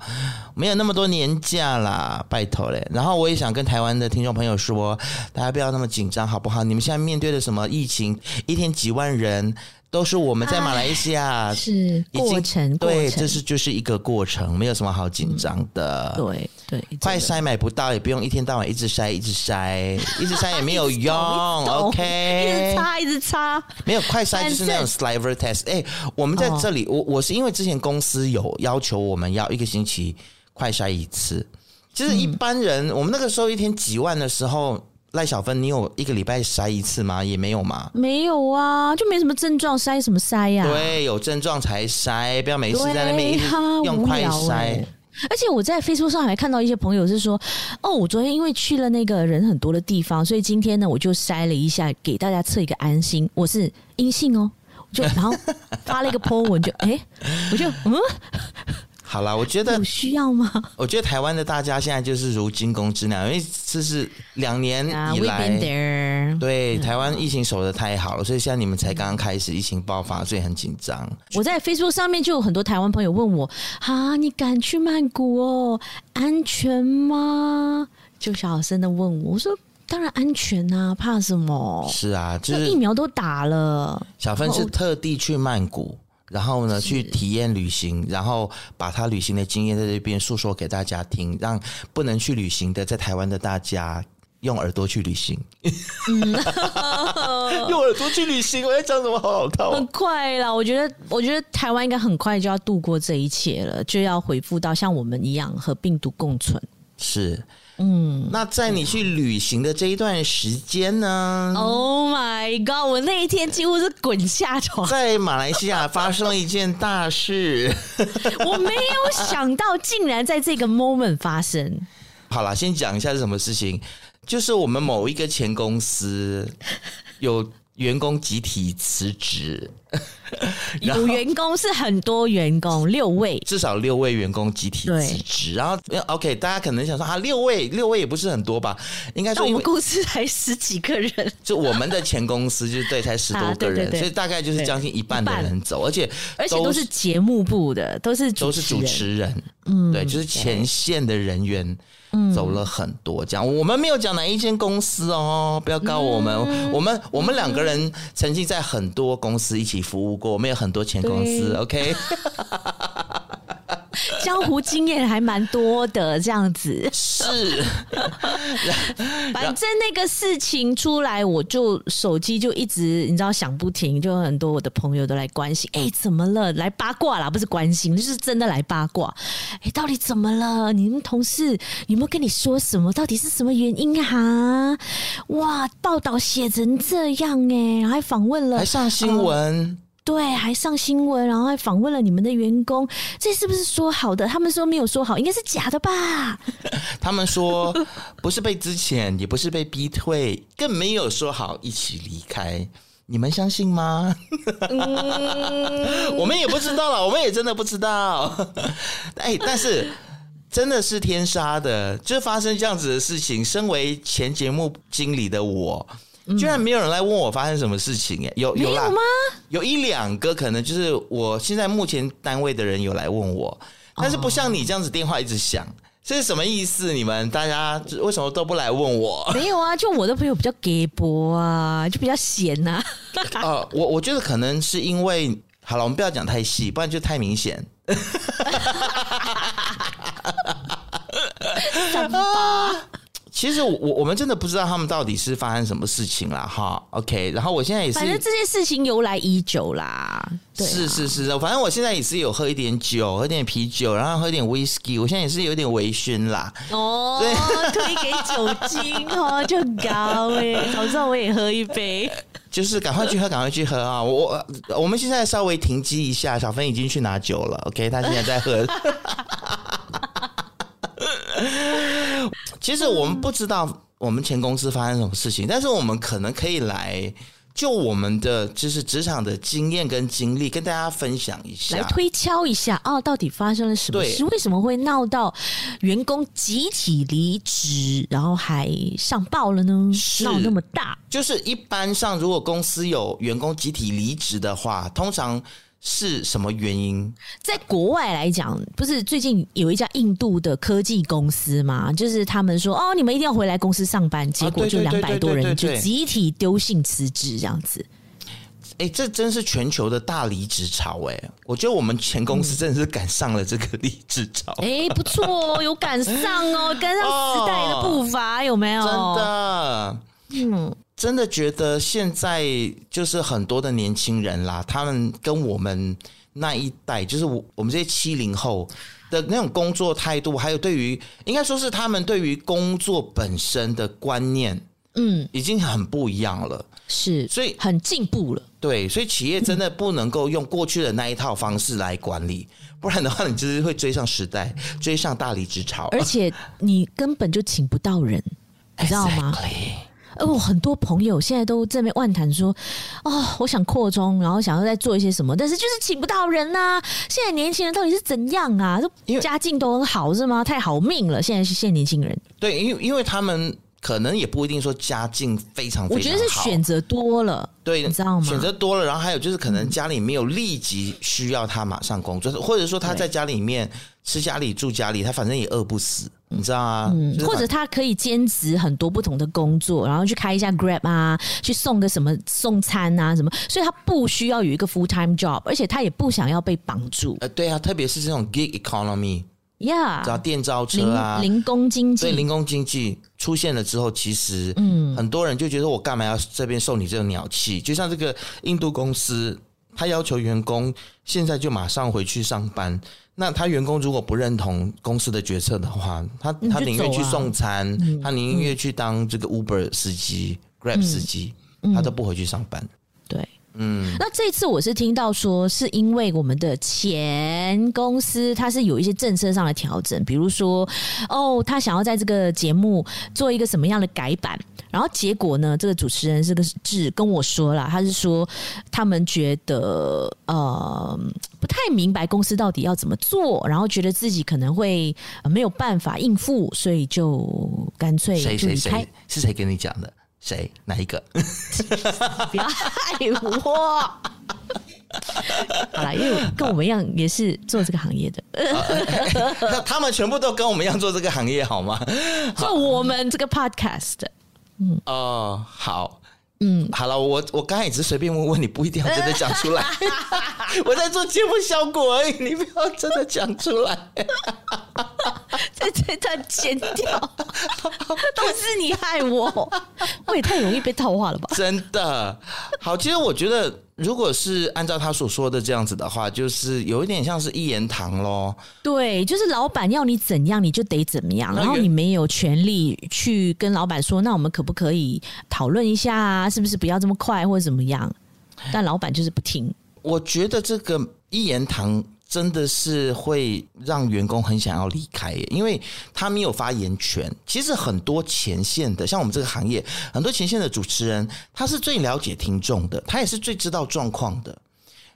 没有那么多年假啦，拜托嘞。然后我也想跟台湾的听众朋友说，大家不要那么紧张，好不好？你们现在面对的什么疫情，一天几万人。都是我们在马来西亚是过程，对，这是就是一个过程，没有什么好紧张的。嗯、对对，快筛买不到，也不用一天到晚一直筛，一直筛，一直筛也没有用。(laughs) OK，一直擦，一直擦，没有快筛就是那种 saliva test。哎，我们在这里，我我是因为之前公司有要求我们要一个星期快筛一次，其实一般人、嗯、我们那个时候一天几万的时候。赖小芬，你有一个礼拜筛一次吗？也没有吗？没有啊，就没什么症状，筛什么筛呀？对，有症状才筛，不要没事在那边用快筛、欸。(laughs) 而且我在 Facebook 上还看到一些朋友是说，哦，我昨天因为去了那个人很多的地方，所以今天呢，我就筛了一下，给大家测一个安心，我是阴性哦，就然后发了一个 po 文，就哎，我就嗯。好了，我觉得有需要吗？我觉得台湾的大家现在就是如惊弓之鸟，因为这是两年以来对台湾疫情守得太好了，所以现在你们才刚刚开始疫情爆发，所以很紧张。我在 Facebook 上面就有很多台湾朋友问我：啊，你敢去曼谷哦？安全吗？就小声的问我，我说当然安全啊，怕什么？是啊，就是疫苗都打了。小芬是特地去曼谷。然后呢，去体验旅行，然后把他旅行的经验在这边诉说给大家听，让不能去旅行的在台湾的大家用耳朵去旅行。嗯、(laughs) (laughs) 用耳朵去旅行，我在讲什么？好老套。很快啦，我觉得，我觉得台湾应该很快就要度过这一切了，就要恢复到像我们一样和病毒共存。是。嗯，那在你去旅行的这一段时间呢？Oh my god！我那一天几乎是滚下床。在马来西亚发生了一件大事，(laughs) 我没有想到竟然在这个 moment 发生。好了，先讲一下是什么事情，就是我们某一个前公司有。员工集体辞职，(laughs) 有员工是很多员工，六位，至少六位员工集体辞职。然后，OK，大家可能想说啊，六位，六位也不是很多吧？应该说，我们公司才十几个人，就我们的前公司就对，才十多个人，啊、对对对，所以大概就是将近一半的人走，而且而且都是节目部的，都是都是主持人，嗯，对，就是前线的人员。走了很多，这样我们没有讲哪一间公司哦，不要告我们。嗯、我们我们两个人曾经在很多公司一起服务过，我们有很多前公司。OK。(laughs) 江湖经验还蛮多的，这样子是。(laughs) 反正那个事情出来，我就手机就一直你知道响不停，就很多我的朋友都来关心，哎、欸，怎么了？来八卦啦，不是关心，就是真的来八卦。哎、欸，到底怎么了？你们同事有没有跟你说什么？到底是什么原因啊？哇，报道写成这样哎、欸，还访问了，还上新闻。呃对，还上新闻，然后还访问了你们的员工，这是不是说好的？他们说没有说好，应该是假的吧？(laughs) 他们说不是被之前，也不是被逼退，更没有说好一起离开。你们相信吗？嗯、(laughs) 我们也不知道了，我们也真的不知道。(laughs) 哎，但是真的是天杀的，就发生这样子的事情。身为前节目经理的我，居然没有人来问我发生什么事情？哎，有有啦，吗？有一两个可能就是我现在目前单位的人有来问我，但是不像你这样子电话一直响。这是什么意思？你们大家为什么都不来问我？没有啊，(laughs) 就我的朋友比较给博啊，就比较闲呐、啊。呃，我我觉得可能是因为好了，我们不要讲太细，不然就太明显。(laughs) 其实我我们真的不知道他们到底是发生什么事情了哈。OK，然后我现在也是，反正这件事情由来已久啦。对啊、是是是，反正我现在也是有喝一点酒，喝点啤酒，然后喝点 whisky。我现在也是有点微醺啦。哦，对，推给酒精哦，就很高哎。早知道我也喝一杯。就是赶快去喝，赶快去喝啊！我我们现在稍微停机一下，小芬已经去拿酒了。OK，他现在在喝。(laughs) (laughs) 其实我们不知道我们前公司发生什么事情，但是我们可能可以来就我们的就是职场的经验跟经历跟大家分享一下，来推敲一下啊，到底发生了什么事？为什么会闹到员工集体离职，然后还上报了呢？闹那么大，就是一般上如果公司有员工集体离职的话，通常。是什么原因？在国外来讲，不是最近有一家印度的科技公司嘛？就是他们说哦，你们一定要回来公司上班，结果就两百多人就集体丢信辞职这样子。哎、欸，这真是全球的大离职潮哎、欸！我觉得我们前公司真的是赶上了这个离职潮。哎、欸，不错哦，有赶上哦，赶上时代的步伐，有没有？(laughs) 真的，嗯。真的觉得现在就是很多的年轻人啦，他们跟我们那一代，就是我我们这些七零后的那种工作态度，还有对于应该说是他们对于工作本身的观念，嗯，已经很不一样了。是，所以很进步了。对，所以企业真的不能够用过去的那一套方式来管理，不然的话，你就是会追上时代，追上大离职潮，而且你根本就请不到人，你知道吗？Exactly. 哦，很多朋友现在都在那边万谈说，哦，我想扩充，然后想要再做一些什么，但是就是请不到人呐、啊。现在年轻人到底是怎样啊？都家境都很好是吗？太好命了，现在是现在年轻人。对，因为因为他们可能也不一定说家境非常非常好，我觉得是选择多了，对，你知道吗？选择多了，然后还有就是可能家里没有立即需要他马上工作，或者说他在家里面吃家里住家里，他反正也饿不死。你知道啊、嗯，或者他可以兼职很多不同的工作，然后去开一下 Grab 啊，去送个什么送餐啊什么，所以他不需要有一个 full time job，而且他也不想要被绑住。呃，对啊，特别是这种 gig economy，yeah，找电召车啊，零工经济，所以，零工经济出现了之后，其实嗯，很多人就觉得我干嘛要这边受你这个鸟气？就像这个印度公司，他要求员工现在就马上回去上班。那他员工如果不认同公司的决策的话，他他宁愿去送餐，嗯、他宁愿去当这个 Uber 司机、嗯、Grab 司机、嗯，他都不回去上班。嗯。那这次我是听到说，是因为我们的前公司它是有一些政策上的调整，比如说，哦，他想要在这个节目做一个什么样的改版。然后结果呢？这个主持人这个是跟我说了，他是说他们觉得呃不太明白公司到底要怎么做，然后觉得自己可能会没有办法应付，所以就干脆就离开。谁谁谁是谁跟你讲的？谁？哪一个？(laughs) 不要害我！(laughs) 好了，因为跟我们一样也是做这个行业的，(laughs) 那他们全部都跟我们一样做这个行业，好吗？做我们这个 podcast。嗯哦，好，嗯，好了，我我刚才也是随便问问你，不一定要真的讲出来。(laughs) 我在做节目效果而已，你不要真的讲出来。(laughs) 在这段剪掉，都是你害我，我也太容易被套话了吧？真的，好，其实我觉得，如果是按照他所说的这样子的话，就是有一点像是一言堂喽。对，就是老板要你怎样，你就得怎么样，然后你没有权利去跟老板说，那我们可不可以讨论一下啊？是不是不要这么快，或者怎么样？但老板就是不听。我觉得这个一言堂。真的是会让员工很想要离开耶，因为他没有发言权。其实很多前线的，像我们这个行业，很多前线的主持人，他是最了解听众的，他也是最知道状况的。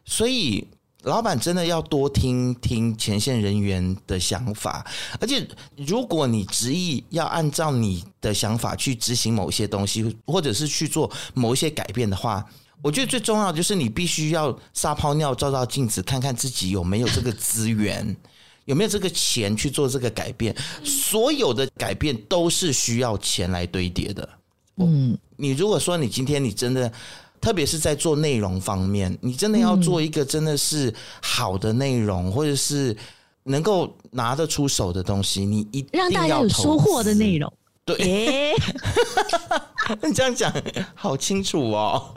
所以老板真的要多听听前线人员的想法，而且如果你执意要按照你的想法去执行某些东西，或者是去做某一些改变的话，我觉得最重要的就是你必须要撒泡尿，照照镜子，看看自己有没有这个资源，(laughs) 有没有这个钱去做这个改变。所有的改变都是需要钱来堆叠的。嗯，你如果说你今天你真的。特别是在做内容方面，你真的要做一个真的是好的内容，嗯、或者是能够拿得出手的东西，你一定要让大家有收获的内容。对，欸、(laughs) (laughs) 你这样讲好清楚哦。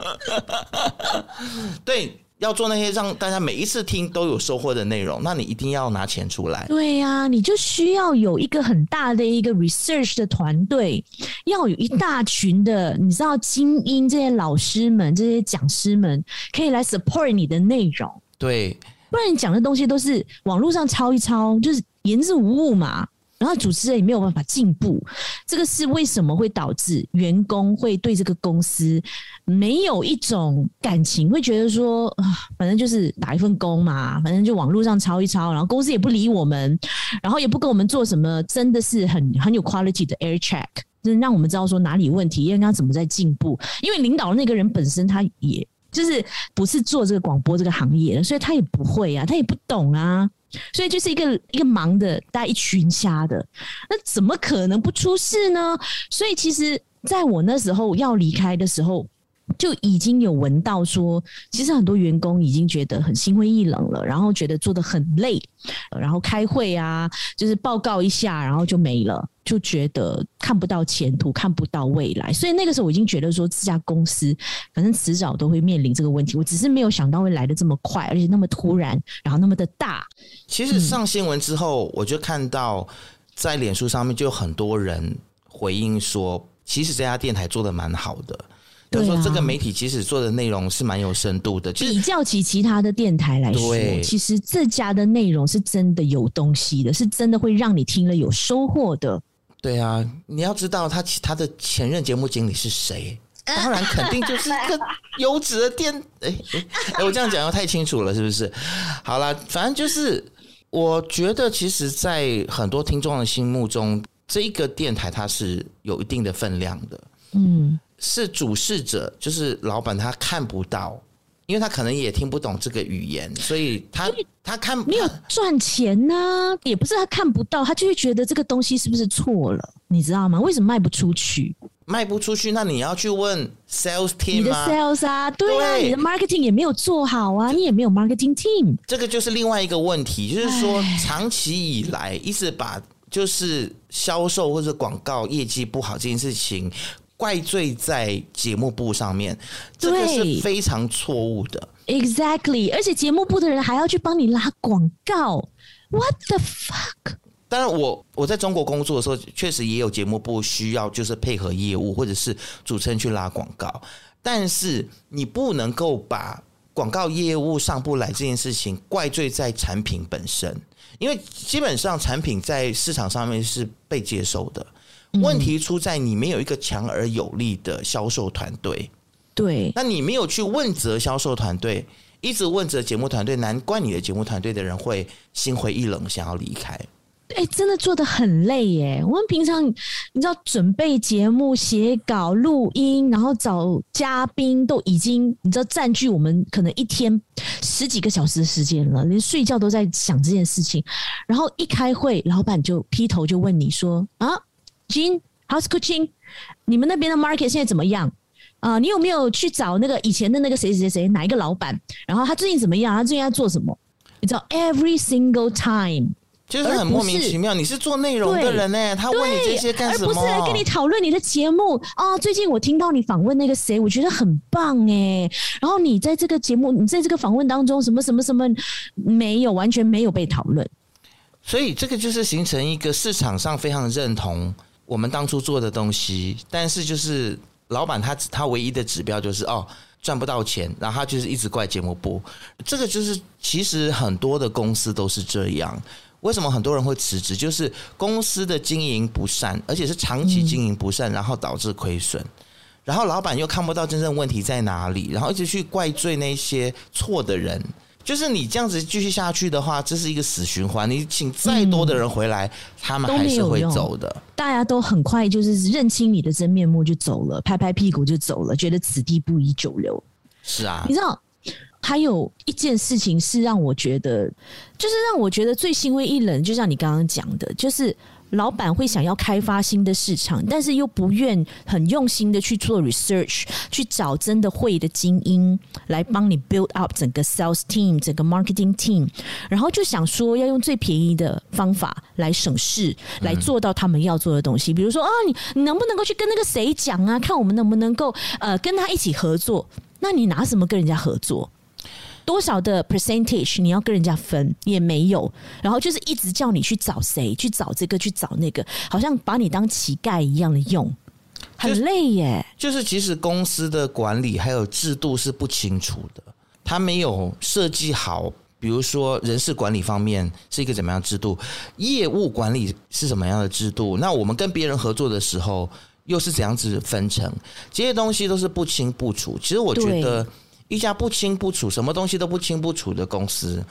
(laughs) 对。要做那些让大家每一次听都有收获的内容，那你一定要拿钱出来。对呀、啊，你就需要有一个很大的一个 research 的团队，要有一大群的你知道精英这些老师们、这些讲师们可以来 support 你的内容。对，不然你讲的东西都是网络上抄一抄，就是言之无物嘛。然后主持人也没有办法进步，这个是为什么会导致员工会对这个公司没有一种感情，会觉得说啊，反正就是打一份工嘛，反正就网络上抄一抄，然后公司也不理我们，然后也不跟我们做什么，真的是很很有 quality 的 air check，就是让我们知道说哪里有问题，应该怎么在进步。因为领导那个人本身他也就是不是做这个广播这个行业的，所以他也不会啊，他也不懂啊。所以就是一个一个忙的，带一群瞎的，那怎么可能不出事呢？所以其实在我那时候要离开的时候，就已经有闻到说，其实很多员工已经觉得很心灰意冷了，然后觉得做的很累，然后开会啊，就是报告一下，然后就没了。就觉得看不到前途，看不到未来，所以那个时候我已经觉得说，这家公司反正迟早都会面临这个问题。我只是没有想到会来的这么快，而且那么突然，然后那么的大。其实上新闻之后，我就看到在脸书上面就有很多人回应说，其实这家电台做的蛮好的。就是说这个媒体其实做的内容是蛮有深度的，比较起其他的电台来说，其实这家的内容是真的有东西的，是真的会让你听了有收获的。对啊，你要知道他他的前任节目经理是谁？当然肯定就是一个优质的电。(laughs) 哎哎，我这样讲又太清楚了，是不是？好了，反正就是我觉得，其实，在很多听众的心目中，这一个电台它是有一定的分量的。嗯，是主事者，就是老板，他看不到。因为他可能也听不懂这个语言，所以他他看没有赚钱呢、啊，也不是他看不到，他就会觉得这个东西是不是错了，你知道吗？为什么卖不出去？卖不出去，那你要去问 sales team 你的 sales 啊，对啊，对你的 marketing 也没有做好啊，你也没有 marketing team，这个就是另外一个问题，就是说长期以来一直把就是销售或者广告业绩不好这件事情。怪罪在节目部上面，这个是非常错误的。Exactly，而且节目部的人还要去帮你拉广告，What the fuck？当然，我我在中国工作的时候，确实也有节目部需要，就是配合业务或者是主持人去拉广告。但是你不能够把广告业务上不来这件事情怪罪在产品本身，因为基本上产品在市场上面是被接受的。问题出在你没有一个强而有力的销售团队，对，那你没有去问责销售团队，一直问责节目团队，难怪你的节目团队的人会心灰意冷，想要离开。哎，真的做的很累耶！我们平常你知道准备节目、写稿、录音，然后找嘉宾，都已经你知道占据我们可能一天十几个小时的时间了，连睡觉都在想这件事情。然后一开会，老板就劈头就问你说啊。Gene, how's cooking？你们那边的 market 现在怎么样？啊、呃，你有没有去找那个以前的那个谁谁谁哪一个老板？然后他最近怎么样？他最近在做什么？你知道，every single time，就是很莫名其妙。你是做内容的人呢、欸，他问你这些干什么？而不是来跟你讨论你的节目啊、哦。最近我听到你访问那个谁，我觉得很棒哎。然后你在这个节目，你在这个访问当中，什么什么什么没有，完全没有被讨论。所以这个就是形成一个市场上非常认同。我们当初做的东西，但是就是老板他他唯一的指标就是哦赚不到钱，然后他就是一直怪节目部。这个就是其实很多的公司都是这样。为什么很多人会辞职？就是公司的经营不善，而且是长期经营不善，然后导致亏损。然后老板又看不到真正问题在哪里，然后一直去怪罪那些错的人。就是你这样子继续下去的话，这是一个死循环。你请再多的人回来，嗯、他们还是会走的。大家都很快就是认清你的真面目就走了，拍拍屁股就走了，觉得此地不宜久留。是啊，你知道，还有一件事情是让我觉得，就是让我觉得最欣慰一冷，就像你刚刚讲的，就是。老板会想要开发新的市场，但是又不愿很用心的去做 research，去找真的会的精英来帮你 build up 整个 sales team、整个 marketing team，然后就想说要用最便宜的方法来省事，来做到他们要做的东西。比如说啊，你你能不能够去跟那个谁讲啊？看我们能不能够呃跟他一起合作？那你拿什么跟人家合作？多少的 percentage 你要跟人家分也没有，然后就是一直叫你去找谁，去找这个，去找那个，好像把你当乞丐一样的用，很累耶。就是其实公司的管理还有制度是不清楚的，他没有设计好，比如说人事管理方面是一个怎么样制度，业务管理是什么样的制度，那我们跟别人合作的时候又是怎样子分成，这些东西都是不清不楚。其实我觉得。一家不清不楚、什么东西都不清不楚的公司，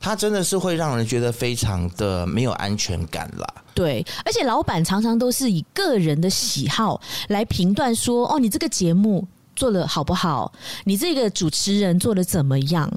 它真的是会让人觉得非常的没有安全感啦。对，而且老板常常都是以个人的喜好来评断说：“哦，你这个节目做的好不好？你这个主持人做的怎么样？”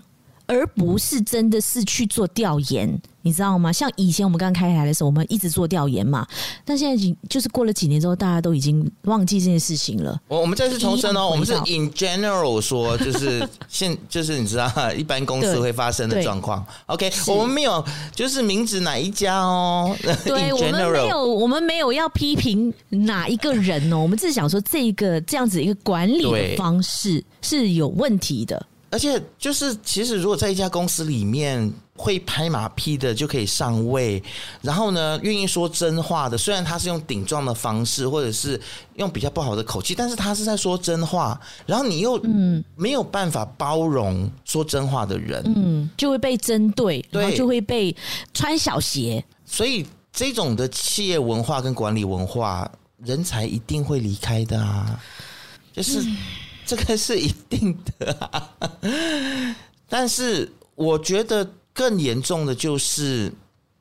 而不是真的是去做调研。你知道吗？像以前我们刚开台的时候，我们一直做调研嘛。但现在已经就是过了几年之后，大家都已经忘记这件事情了。我我们再次重申哦，我们是 in general 说，就是现 (laughs) 就是你知道，一般公司会发生的状况。OK，我们没有就是名指哪一家哦。(laughs) 对，我们没有，我们没有要批评哪一个人哦。我们只是想说，这个这样子一个管理的方式是有问题的。而且就是，其实如果在一家公司里面会拍马屁的就可以上位，然后呢，愿意说真话的，虽然他是用顶撞的方式，或者是用比较不好的口气，但是他是在说真话。然后你又嗯没有办法包容说真话的人，嗯，就会被针对，然后就会被穿小鞋。所以这种的企业文化跟管理文化，人才一定会离开的啊，就是。嗯这个是一定的啊，但是我觉得更严重的就是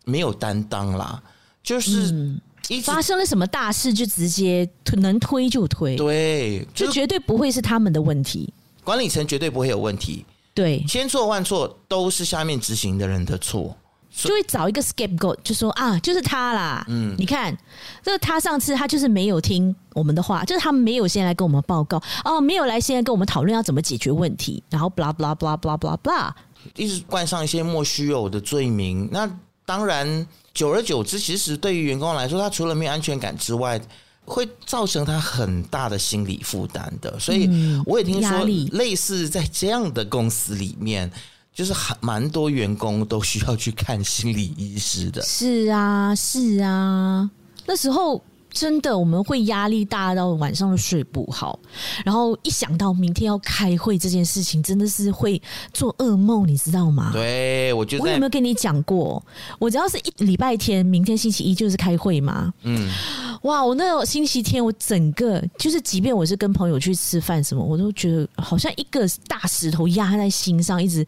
没有担当啦，就是一发生了什么大事就直接能推就推，对，就绝对不会是他们的问题，管理层绝对不会有问题，对，千错万错都是下面执行的人的错。就会找一个 scapegoat，就说啊，就是他啦。嗯，你看，这个他上次他就是没有听我们的话，就是他没有先来跟我们报告，哦，没有来先来跟我们讨论要怎么解决问题，然后 blah blah blah blah blah blah，一直冠上一些莫须有的罪名。那当然，久而久之，其实对于员工来说，他除了没有安全感之外，会造成他很大的心理负担的。所以我也听说，类似在这样的公司里面。就是很蛮多员工都需要去看心理医师的。是啊，是啊，那时候真的我们会压力大到晚上都睡不好，然后一想到明天要开会这件事情，真的是会做噩梦，你知道吗？对，我觉得我有没有跟你讲过？我只要是一礼拜天，明天星期一就是开会嘛。嗯。哇！我那个星期天，我整个就是，即便我是跟朋友去吃饭什么，我都觉得好像一个大石头压在心上，一直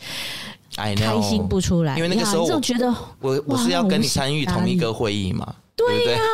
开心不出来。因为那个时候觉得我我是要跟你参与同一个会议嘛。对呀、啊，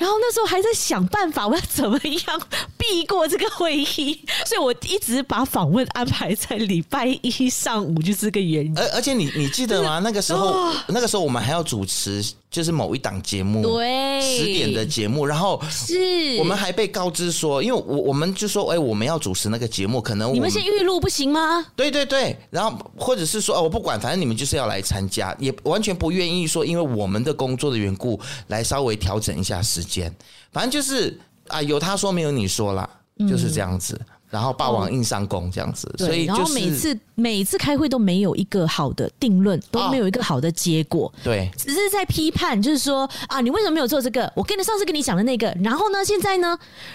然后那时候还在想办法，我要怎么样避过这个会议，所以我一直把访问安排在礼拜一上午，就是这个原因。而而且你你记得吗？那个时候，哦、那个时候我们还要主持。就是某一档节目，对，十点的节目，然后是，我们还被告知说，因为我我们就说，哎、欸，我们要主持那个节目，可能你们先预录不行吗？对对对，然后或者是说，哦，我不管，反正你们就是要来参加，也完全不愿意说，因为我们的工作的缘故，来稍微调整一下时间，反正就是啊，有他说没有你说啦，就是这样子。嗯然后霸王硬上弓这样子，哦、所以、就是、然后每次每次开会都没有一个好的定论，都没有一个好的结果。哦、对，只是在批判，就是说啊，你为什么没有做这个？我跟你上次跟你讲的那个，然后呢，现在呢，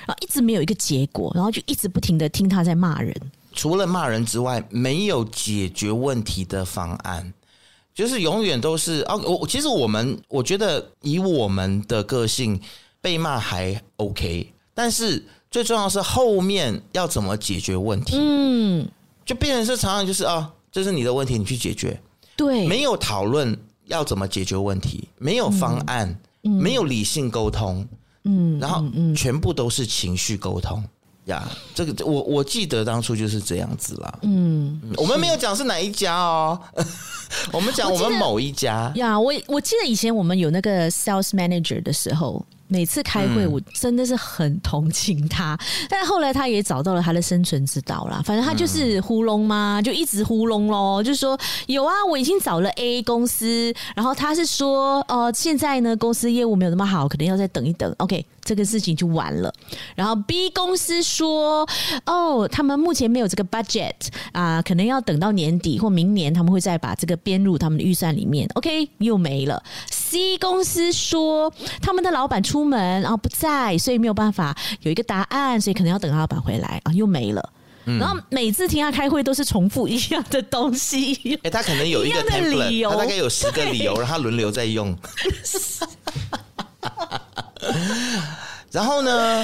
啊一直没有一个结果，然后就一直不停的听他在骂人。除了骂人之外，没有解决问题的方案，就是永远都是啊。我其实我们我觉得以我们的个性，被骂还 OK，但是。最重要是后面要怎么解决问题？嗯，就变成是常常就是啊，这是你的问题，你去解决。对，没有讨论要怎么解决问题，没有方案，嗯、没有理性沟通，嗯，然后全部都是情绪沟通。呀，这个我我记得当初就是这样子啦。嗯，我们没有讲是哪一家哦，(laughs) 我们讲我们某一家。呀，我我记得以前我们有那个 sales manager 的时候。每次开会，我真的是很同情他，嗯、(laughs) 但是后来他也找到了他的生存之道啦。反正他就是糊弄嘛，就一直糊弄咯。就说有啊，我已经找了 A 公司，然后他是说，哦、呃，现在呢公司业务没有那么好，可能要再等一等。OK，这个事情就完了。然后 B 公司说，哦，他们目前没有这个 budget 啊、呃，可能要等到年底或明年，他们会再把这个编入他们的预算里面。OK，又没了。C 公司说，他们的老板出。出门然后不在，所以没有办法有一个答案，所以可能要等他老板回来啊，又没了。嗯、然后每次听他开会都是重复一样的东西。哎、欸，他可能有一个 template，理由他大概有十个理由，让他轮流在用。(laughs) 然后呢，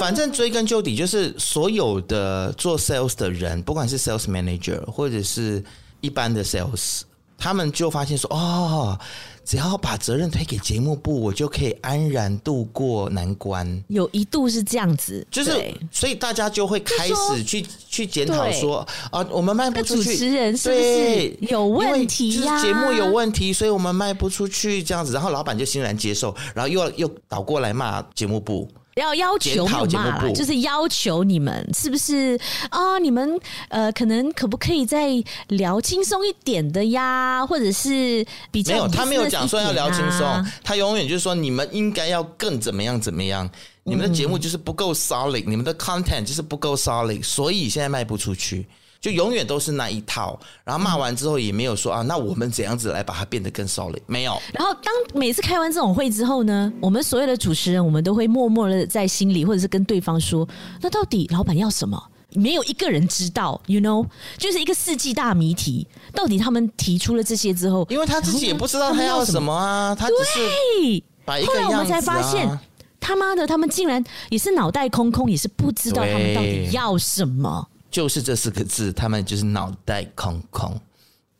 反正追根究底，就是所有的做 sales 的人，不管是 sales manager 或者是一般的 sales，他们就发现说，哦。只要把责任推给节目部，我就可以安然度过难关。有一度是这样子，就是所以大家就会开始去去检讨说啊，我们卖不出去，主持人是不是有问题呀？就是节目有问题，所以我们卖不出去这样子。然后老板就欣然接受，然后又又倒过来骂节目部。要要求辱骂啦，就是要求你们是不是啊？你们呃，可能可不可以再聊轻松一点的呀？或者是比较、啊、没有，他没有讲说要聊轻松，他永远就是说你们应该要更怎么样怎么样。你们的节目就是不够 solid，、嗯、你们的 content 就是不够 solid，所以现在卖不出去。就永远都是那一套，然后骂完之后也没有说啊，那我们怎样子来把它变得更 solid？没有。然后当每次开完这种会之后呢，我们所有的主持人，我们都会默默的在心里，或者是跟对方说，那到底老板要什么？没有一个人知道，you know，就是一个世纪大谜题。到底他们提出了这些之后，因为他自己也不知道他要什么啊，他只是摆一个样子啊。后来我们才发现，他妈的，他们竟然也是脑袋空空，也是不知道他们到底要什么。就是这四个字，他们就是脑袋空空，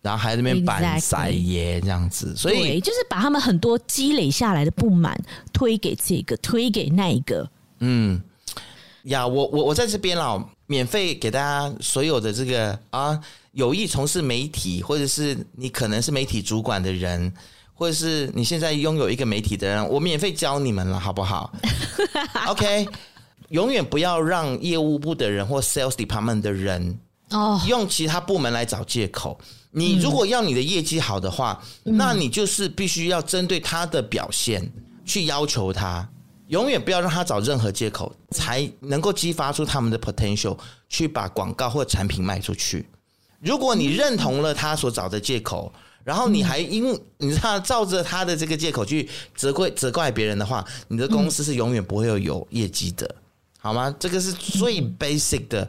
然后还在那边板塞耶这样子，所以就是把他们很多积累下来的不满推给这个，推给那一个。嗯，呀，我我我在这边啦，免费给大家所有的这个啊，有意从事媒体，或者是你可能是媒体主管的人，或者是你现在拥有一个媒体的人，我免费教你们了，好不好？(laughs) OK。永远不要让业务部的人或 sales department 的人哦用其他部门来找借口。你如果要你的业绩好的话，那你就是必须要针对他的表现去要求他。永远不要让他找任何借口，才能够激发出他们的 potential 去把广告或产品卖出去。如果你认同了他所找的借口，然后你还因你知道照着他的这个借口去责怪责怪别人的话，你的公司是永远不会有有业绩的。好吗？这个是最 basic 的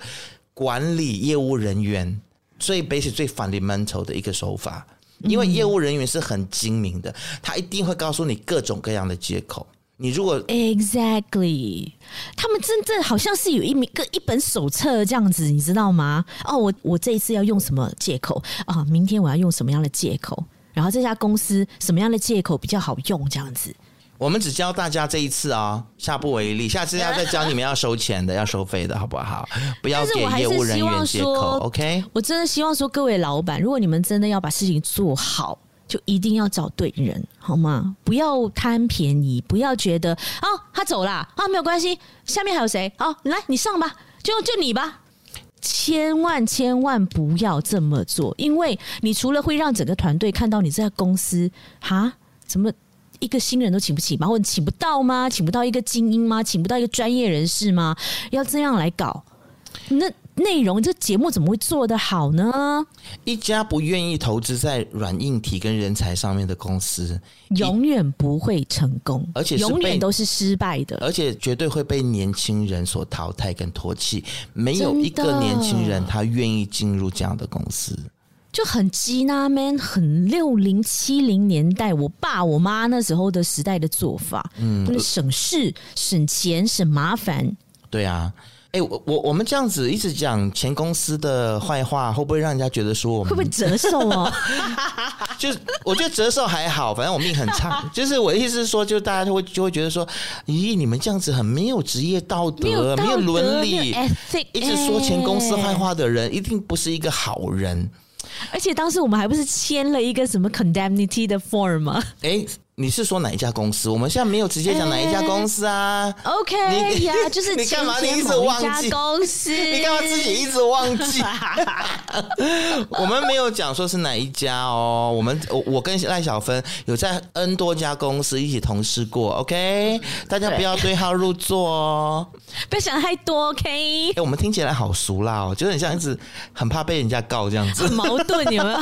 管理业务人员最 basic 最 fundamental 的一个手法，因为业务人员是很精明的，他一定会告诉你各种各样的借口。你如果 exactly，他们真正好像是有一名个一本手册这样子，你知道吗？哦，我我这一次要用什么借口啊？明天我要用什么样的借口？然后这家公司什么样的借口比较好用？这样子。我们只教大家这一次啊、下不为例。下次要再教你们要收钱的，要收费的，好不好？不要给业务人员借口。OK，我真的希望说，各位老板，如果你们真的要把事情做好，就一定要找对人，好吗？不要贪便宜，不要觉得哦，他走了啊，没有关系，下面还有谁？好，来你上吧，就就你吧。千万千万不要这么做，因为你除了会让整个团队看到你这家公司哈，怎么？一个新人都请不起吗？或者请不到吗？请不到一个精英吗？请不到一个专业人士吗？要这样来搞，那内容这节目怎么会做得好呢？一家不愿意投资在软硬体跟人才上面的公司，永远不会成功，而且永远都是失败的，而且绝对会被年轻人所淘汰跟唾弃。没有一个年轻人他愿意进入这样的公司。就很鸡那 man，很六零七零年代，我爸我妈那时候的时代的做法，嗯，省事、省钱、省麻烦。对啊，哎、欸，我我我们这样子一直讲前公司的坏话，会不会让人家觉得说我们会不会折寿哦？(laughs) 就是我觉得折寿还好，反正我命很差。(laughs) 就是我的意思是说，就大家就会就会觉得说，咦，你们这样子很没有职业道德，没有伦理，一直说前公司坏话的人，一定不是一个好人。而且当时我们还不是签了一个什么 condemnity 的 form 吗？哎、欸。你是说哪一家公司？我们现在没有直接讲哪一家公司啊。欸、OK 呀，就是 (laughs) 你干嘛？你一直忘记公司？(laughs) 你干嘛自己一直忘记？(laughs) 我们没有讲说是哪一家哦。我们我我跟赖小芬有在 N 多家公司一起同事过。OK，大家不要对号入座哦，不要想太多。OK，哎、欸，我们听起来好俗辣哦，就很像一直很怕被人家告这样子，很矛盾有没有？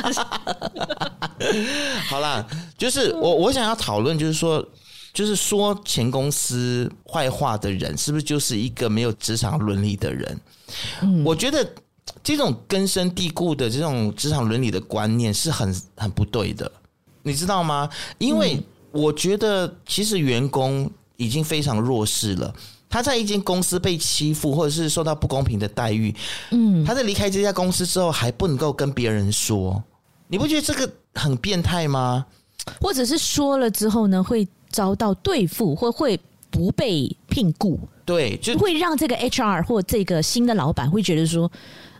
好啦，就是我我想要。讨论就是说，就是说前公司坏话的人，是不是就是一个没有职场伦理的人？嗯，我觉得这种根深蒂固的这种职场伦理的观念是很很不对的，你知道吗？因为我觉得其实员工已经非常弱势了，他在一间公司被欺负或者是受到不公平的待遇，嗯，他在离开这家公司之后还不能够跟别人说，你不觉得这个很变态吗？或者是说了之后呢，会遭到对付，或会不被聘雇，对，就会让这个 HR 或这个新的老板会觉得说，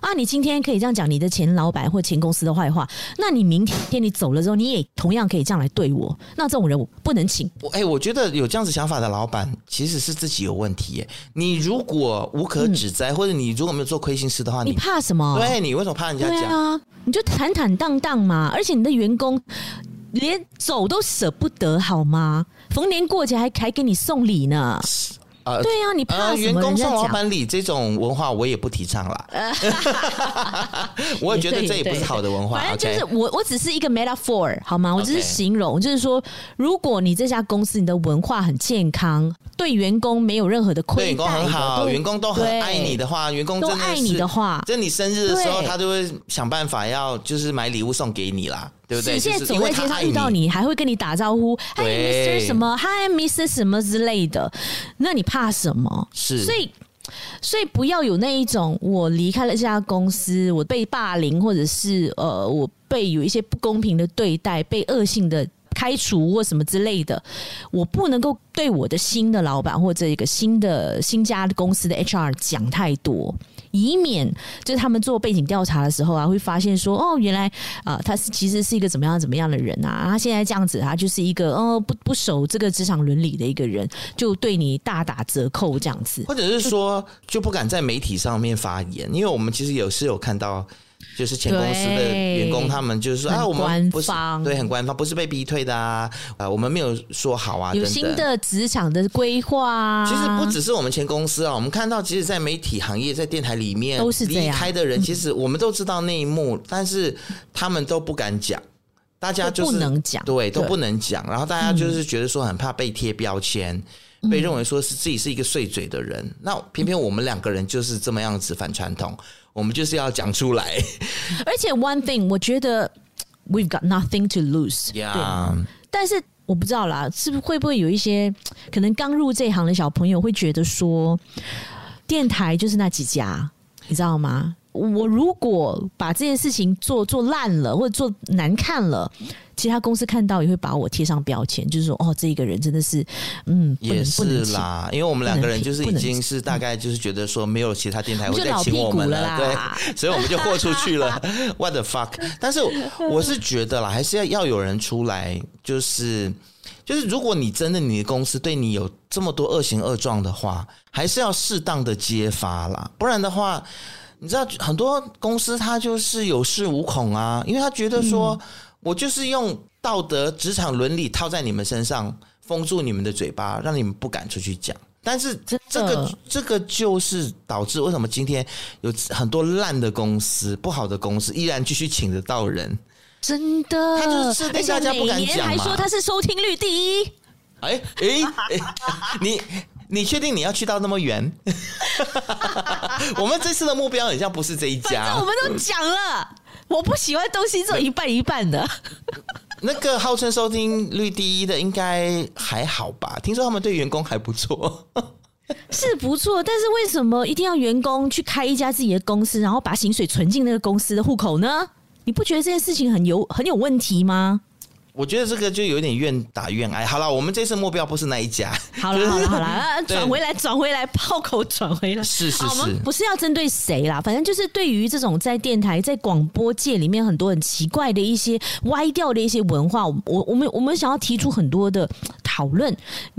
啊，你今天可以这样讲你的前老板或前公司的坏话，那你明天你走了之后，你也同样可以这样来对我，那这种人我不能请。哎、欸，我觉得有这样子想法的老板其实是自己有问题耶。你如果无可指摘，嗯、或者你如果没有做亏心事的话，你怕什么？对，你为什么怕人家讲？啊，你就坦坦荡荡嘛，而且你的员工。连走都舍不得好吗？逢年过节还还给你送礼呢。呃，对呀、啊，你怕什么？呃、员工送老板礼这种文化，我也不提倡啦。(laughs) 我也觉得这也不是好的文化。反正就是我，我只是一个 metaphor 好吗？我只是形容，就是说，如果你这家公司你的文化很健康，对员工没有任何的亏待，员工很好，员工都很爱你的话，员工真的都爱你的话，在你生日的时候，他就会想办法要就是买礼物送给你啦。对不对？现在走在街上遇到你，还会跟你打招呼，嗨，Mr. 什么，嗨，Mr. 什么之类的，那你怕什么？是，所以，所以不要有那一种，我离开了这家公司，我被霸凌，或者是呃，我被有一些不公平的对待，被恶性的开除或什么之类的，我不能够对我的新的老板或者一个新的新家公司的 HR 讲太多。以免就是他们做背景调查的时候啊，会发现说哦，原来啊、他是其实是一个怎么样怎么样的人啊，他现在这样子，他就是一个哦不不守这个职场伦理的一个人，就对你大打折扣这样子，或者是说就不敢在媒体上面发言，因为我们其实有时有看到。就是前公司的员工，他们就是说啊，我们不是对很官方，不是被逼退的啊，啊，我们没有说好啊，有新的职场的规划啊。其实不只是我们前公司啊，我们看到，其实，在媒体行业，在电台里面都是离开的人，其实我们都知道内幕，但是他们都不敢讲，大家就是不能讲，对，都不能讲，然后大家就是觉得说很怕被贴标签，被认为说是自己是一个碎嘴的人，那偏偏我们两个人就是这么样子反传统。我们就是要讲出来，(laughs) 而且 one thing，我觉得 we've got nothing to lose。Yeah. 对，但是我不知道啦，是不是会不会有一些 (tsk) 可能刚入这行的小朋友会觉得说，电台就是那几家，你知道吗？我如果把这件事情做做烂了，或者做难看了。其他公司看到也会把我贴上标签，就是说，哦，这一个人真的是，嗯，也是啦，因为我们两个人就是已经是大概就是觉得说，没有其他电台会再请我们了，了对，(laughs) 所以我们就豁出去了。(laughs) What the fuck？但是我是觉得啦，还是要要有人出来，就是就是，如果你真的你的公司对你有这么多恶行恶状的话，还是要适当的揭发啦，不然的话，你知道很多公司他就是有恃无恐啊，因为他觉得说。嗯我就是用道德、职场伦理套在你们身上，封住你们的嘴巴，让你们不敢出去讲。但是这个这个就是导致为什么今天有很多烂的公司、不好的公司依然继续请得到人？真的，他就是设定大家不敢讲嘛。还说他是收听率第一。哎哎哎，(laughs) 你你确定你要去到那么远？(laughs) 我们这次的目标好像不是这一家。我们都讲了。我不喜欢东西做一半一半的。(laughs) 那个号称收听率第一的应该还好吧？听说他们对员工还不错。(laughs) 是不错，但是为什么一定要员工去开一家自己的公司，然后把薪水存进那个公司的户口呢？你不觉得这件事情很有很有问题吗？我觉得这个就有点愿打愿挨。好了，我们这次目标不是那一家。好了好了好了，转回来转回来，炮口转回来。是是是，我们不是要针对谁啦，反正就是对于这种在电台、在广播界里面很多很奇怪的一些歪掉的一些文化，我我们我们想要提出很多的讨论，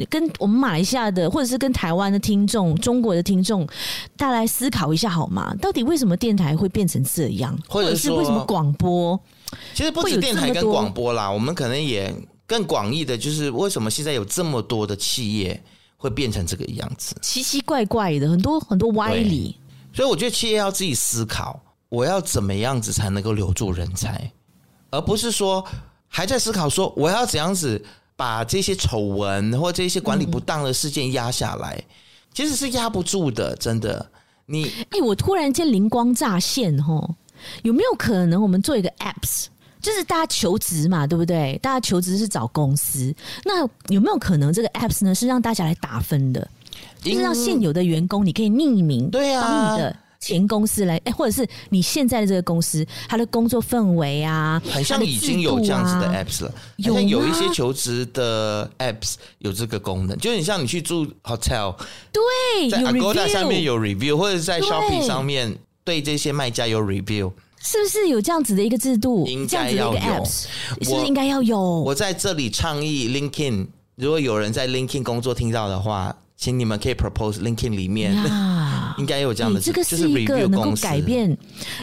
跟我们马来西亚的或者是跟台湾的听众、中国的听众，大家来思考一下好吗？到底为什么电台会变成这样，或者是为什么广播？其实不止电台跟广播啦，我们可能也更广义的，就是为什么现在有这么多的企业会变成这个样子，奇奇怪怪的，很多很多歪理。所以我觉得企业要自己思考，我要怎么样子才能够留住人才，而不是说还在思考说我要怎样子把这些丑闻或这些管理不当的事件压下来，嗯、其实是压不住的，真的。你哎、欸，我突然间灵光乍现，吼。有没有可能我们做一个 apps，就是大家求职嘛，对不对？大家求职是找公司，那有没有可能这个 apps 呢是让大家来打分的？就是让现有的员工你可以匿名，对啊，帮你的前公司来，哎，或者是你现在的这个公司，它的工作氛围啊，很像已经有这样子的 apps 了。有有一些求职的 apps 有这个功能，就是你像你去住 hotel，对，在 Agoda 上面有 review，或者在 Shopping 上面。对这些卖家有 review，是不是有这样子的一个制度？应该要有，是不是应该要有？我在这里倡议 LinkedIn，如果有人在 LinkedIn 工作听到的话，请你们可以 propose LinkedIn 里面呀 (laughs) 应该有这样的，这个是一个能够改变，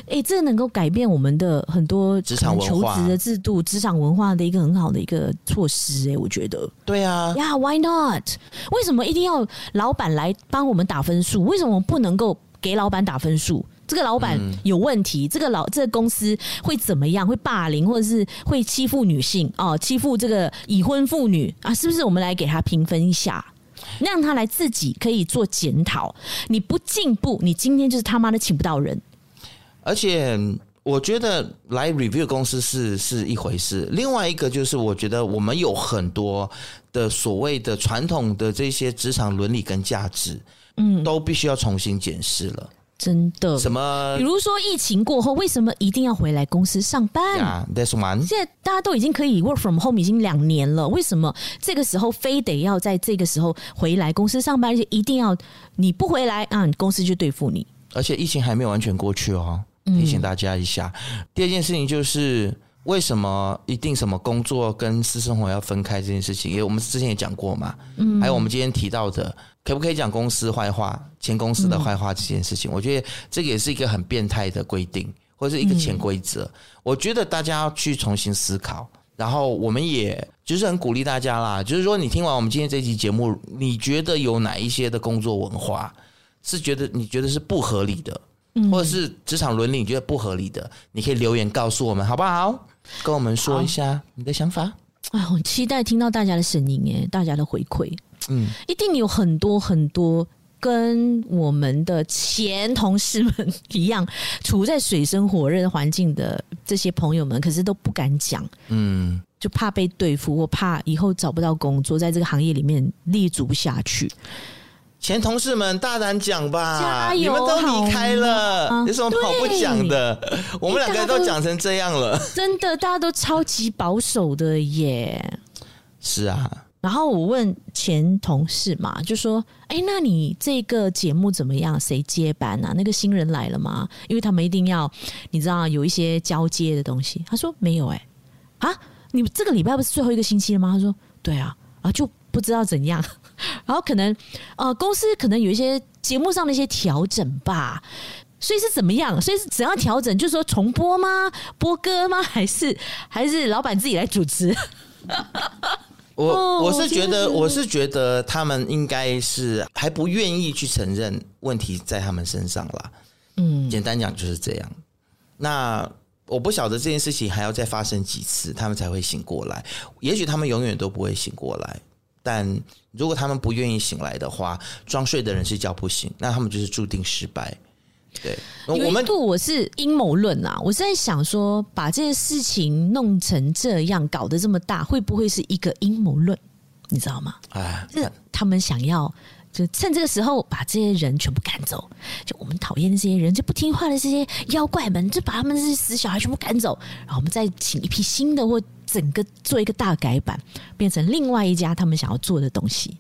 哎，这能够改变我们的很多职场求职的制度、职场文化的一个很好的一个措施。哎，我觉得，对啊，呀，Why not？为什么一定要老板来帮我们打分数？为什么不能够给老板打分数？这个老板有问题，嗯、这个老这个公司会怎么样？会霸凌，或者是会欺负女性哦，欺负这个已婚妇女啊？是不是我们来给他评分一下，让他来自己可以做检讨？你不进步，你今天就是他妈的请不到人。而且我觉得来 review 公司是是一回事，另外一个就是我觉得我们有很多的所谓的传统的这些职场伦理跟价值，嗯，都必须要重新检视了。真的？什么？比如说疫情过后，为什么一定要回来公司上班 that's one. 现在大家都已经可以 work from home 已经两年了，为什么这个时候非得要在这个时候回来公司上班？而且一定要你不回来啊，公司就对付你。而且疫情还没有完全过去哦，提醒大家一下。嗯、第二件事情就是。为什么一定什么工作跟私生活要分开这件事情？因为我们之前也讲过嘛，嗯，还有我们今天提到的，可不可以讲公司坏话、前公司的坏话这件事情？我觉得这个也是一个很变态的规定，或者是一个潜规则。我觉得大家要去重新思考，然后我们也就是很鼓励大家啦，就是说你听完我们今天这期节目，你觉得有哪一些的工作文化是觉得你觉得是不合理的？或者是职场伦理你觉得不合理的，你可以留言告诉我们，好不好？跟我们说一下你的想法。哎，我期待听到大家的声音，哎，大家的回馈。嗯，一定有很多很多跟我们的前同事们一样，处在水深火热的环境的这些朋友们，可是都不敢讲。嗯，就怕被对付，或怕以后找不到工作，在这个行业里面立足不下去。前同事们大胆讲吧，加油，你们都离开了，啊、有什么好不讲的？我们两个人都讲成这样了，真的，大家都超级保守的耶。是啊，然后我问前同事嘛，就说：“哎、那你这个节目怎么样？谁接班啊？那个新人来了吗？因为他们一定要，你知道有一些交接的东西。”他说：“没有、哎，啊，你这个礼拜不是最后一个星期了吗？”他说：“对啊，啊，就不知道怎样。” (laughs) 然后可能呃，公司可能有一些节目上的一些调整吧，所以是怎么样？所以是怎样调整？就是说重播吗？播歌吗？还是还是老板自己来主持？我我是觉得，我是觉得他们应该是还不愿意去承认问题在他们身上啦。嗯，简单讲就是这样。那我不晓得这件事情还要再发生几次，他们才会醒过来。也许他们永远都不会醒过来。但如果他们不愿意醒来的话，装睡的人是叫不醒，那他们就是注定失败。对，我们度我是阴谋论啊，我是在想说，把这件事情弄成这样，搞得这么大，会不会是一个阴谋论？你知道吗？哎，是他们想要就趁这个时候把这些人全部赶走。就我们讨厌的这些人，就不听话的这些妖怪们，就把他们这些死小孩全部赶走。然后我们再请一批新的，或整个做一个大改版，变成另外一家他们想要做的东西。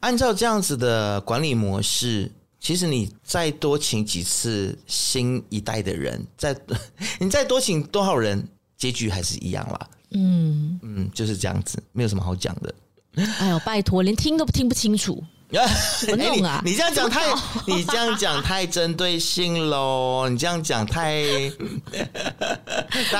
按照这样子的管理模式，其实你再多请几次新一代的人，再 (laughs) 你再多请多少人，结局还是一样啦。嗯嗯，就是这样子，没有什么好讲的。哎呦，拜托，连听都听不清楚，(laughs) 怎么弄啊？你，你这样讲太，你这样讲太针对性喽！你这样讲太，(laughs)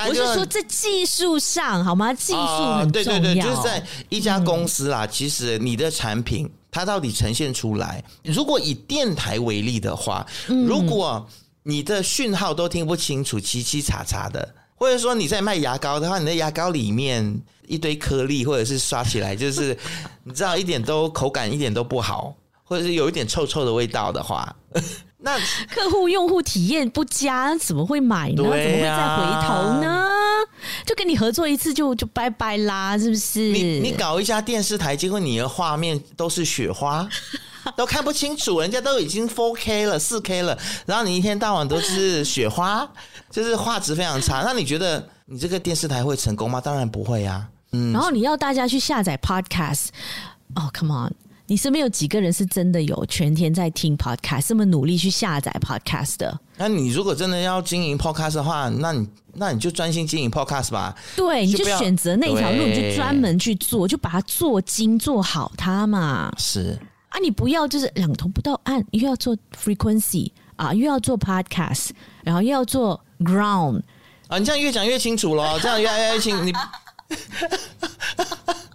我是说在技术上好吗？技术很重要。哦，对对对，就是在一家公司啦，嗯，其实你的产品它到底呈现出来，如果以电台为例的话，如果你的讯号都听不清楚，七七叉叉的。或者说你在卖牙膏的话，你的牙膏里面一堆颗粒，或者是刷起来就是 (laughs) 你知道一点都口感一点都不好，或者是有一点臭臭的味道的话，那 (laughs) 客户用户体验不佳，怎么会买呢？啊，怎么会再回头呢？就跟你合作一次就就拜拜啦，是不是？你你搞一家电视台，结果你的画面都是雪花。(laughs) 都看不清楚，人家都已经 4K 了、4K 了，然后你一天到晚都是雪花，(laughs) 就是画质非常差。那你觉得你这个电视台会成功吗？当然不会呀、啊。嗯，然后你要大家去下载 Podcast，哦、oh，Come on，你身边有几个人是真的有全天在听 Podcast，这么努力去下载 Podcast 的？那你如果真的要经营 Podcast 的话，那你那你就专心经营 Podcast 吧。对，你就选择那条路，你就专门去做，就把它做精做好它嘛。是。啊，你不要就是两头不到岸，又要做 frequency 啊，又要做 podcast，然后又要做 ground 啊，你这样越讲越清楚了，这样越来越清楚。你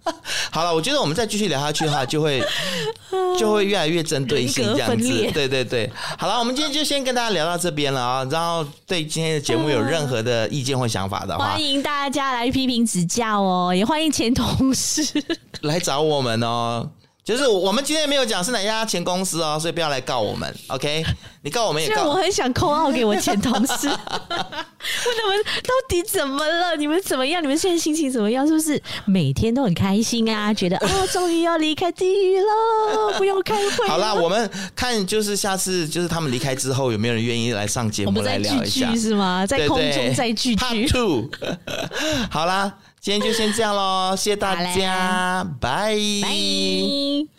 (laughs) 好了，我觉得我们再继续聊下去的话，就会 (laughs) 就会越来越针对性这样子。对对对，好了，我们今天就先跟大家聊到这边了啊。然后对今天的节目有任何的意见或想法的话，欢迎大家来批评指教哦，也欢迎前同事 (laughs) 来找我们哦。就是我们今天没有讲是哪家前公司哦，所以不要来告我们，OK？(laughs) 你告我们也告。我很想 call out 给我前同事，问他们到底怎么了？你们怎么样？你们现在心情怎么样？是不是每天都很开心啊？觉得啊，终于要离开地狱了，不用开会。好啦，我们看就是下次就是他们离开之后，有没有人愿意来上节目来聊一下？是吗？在空中再聚聚。Part two。(laughs) 好啦，今天就先这样喽，谢谢大家，拜拜。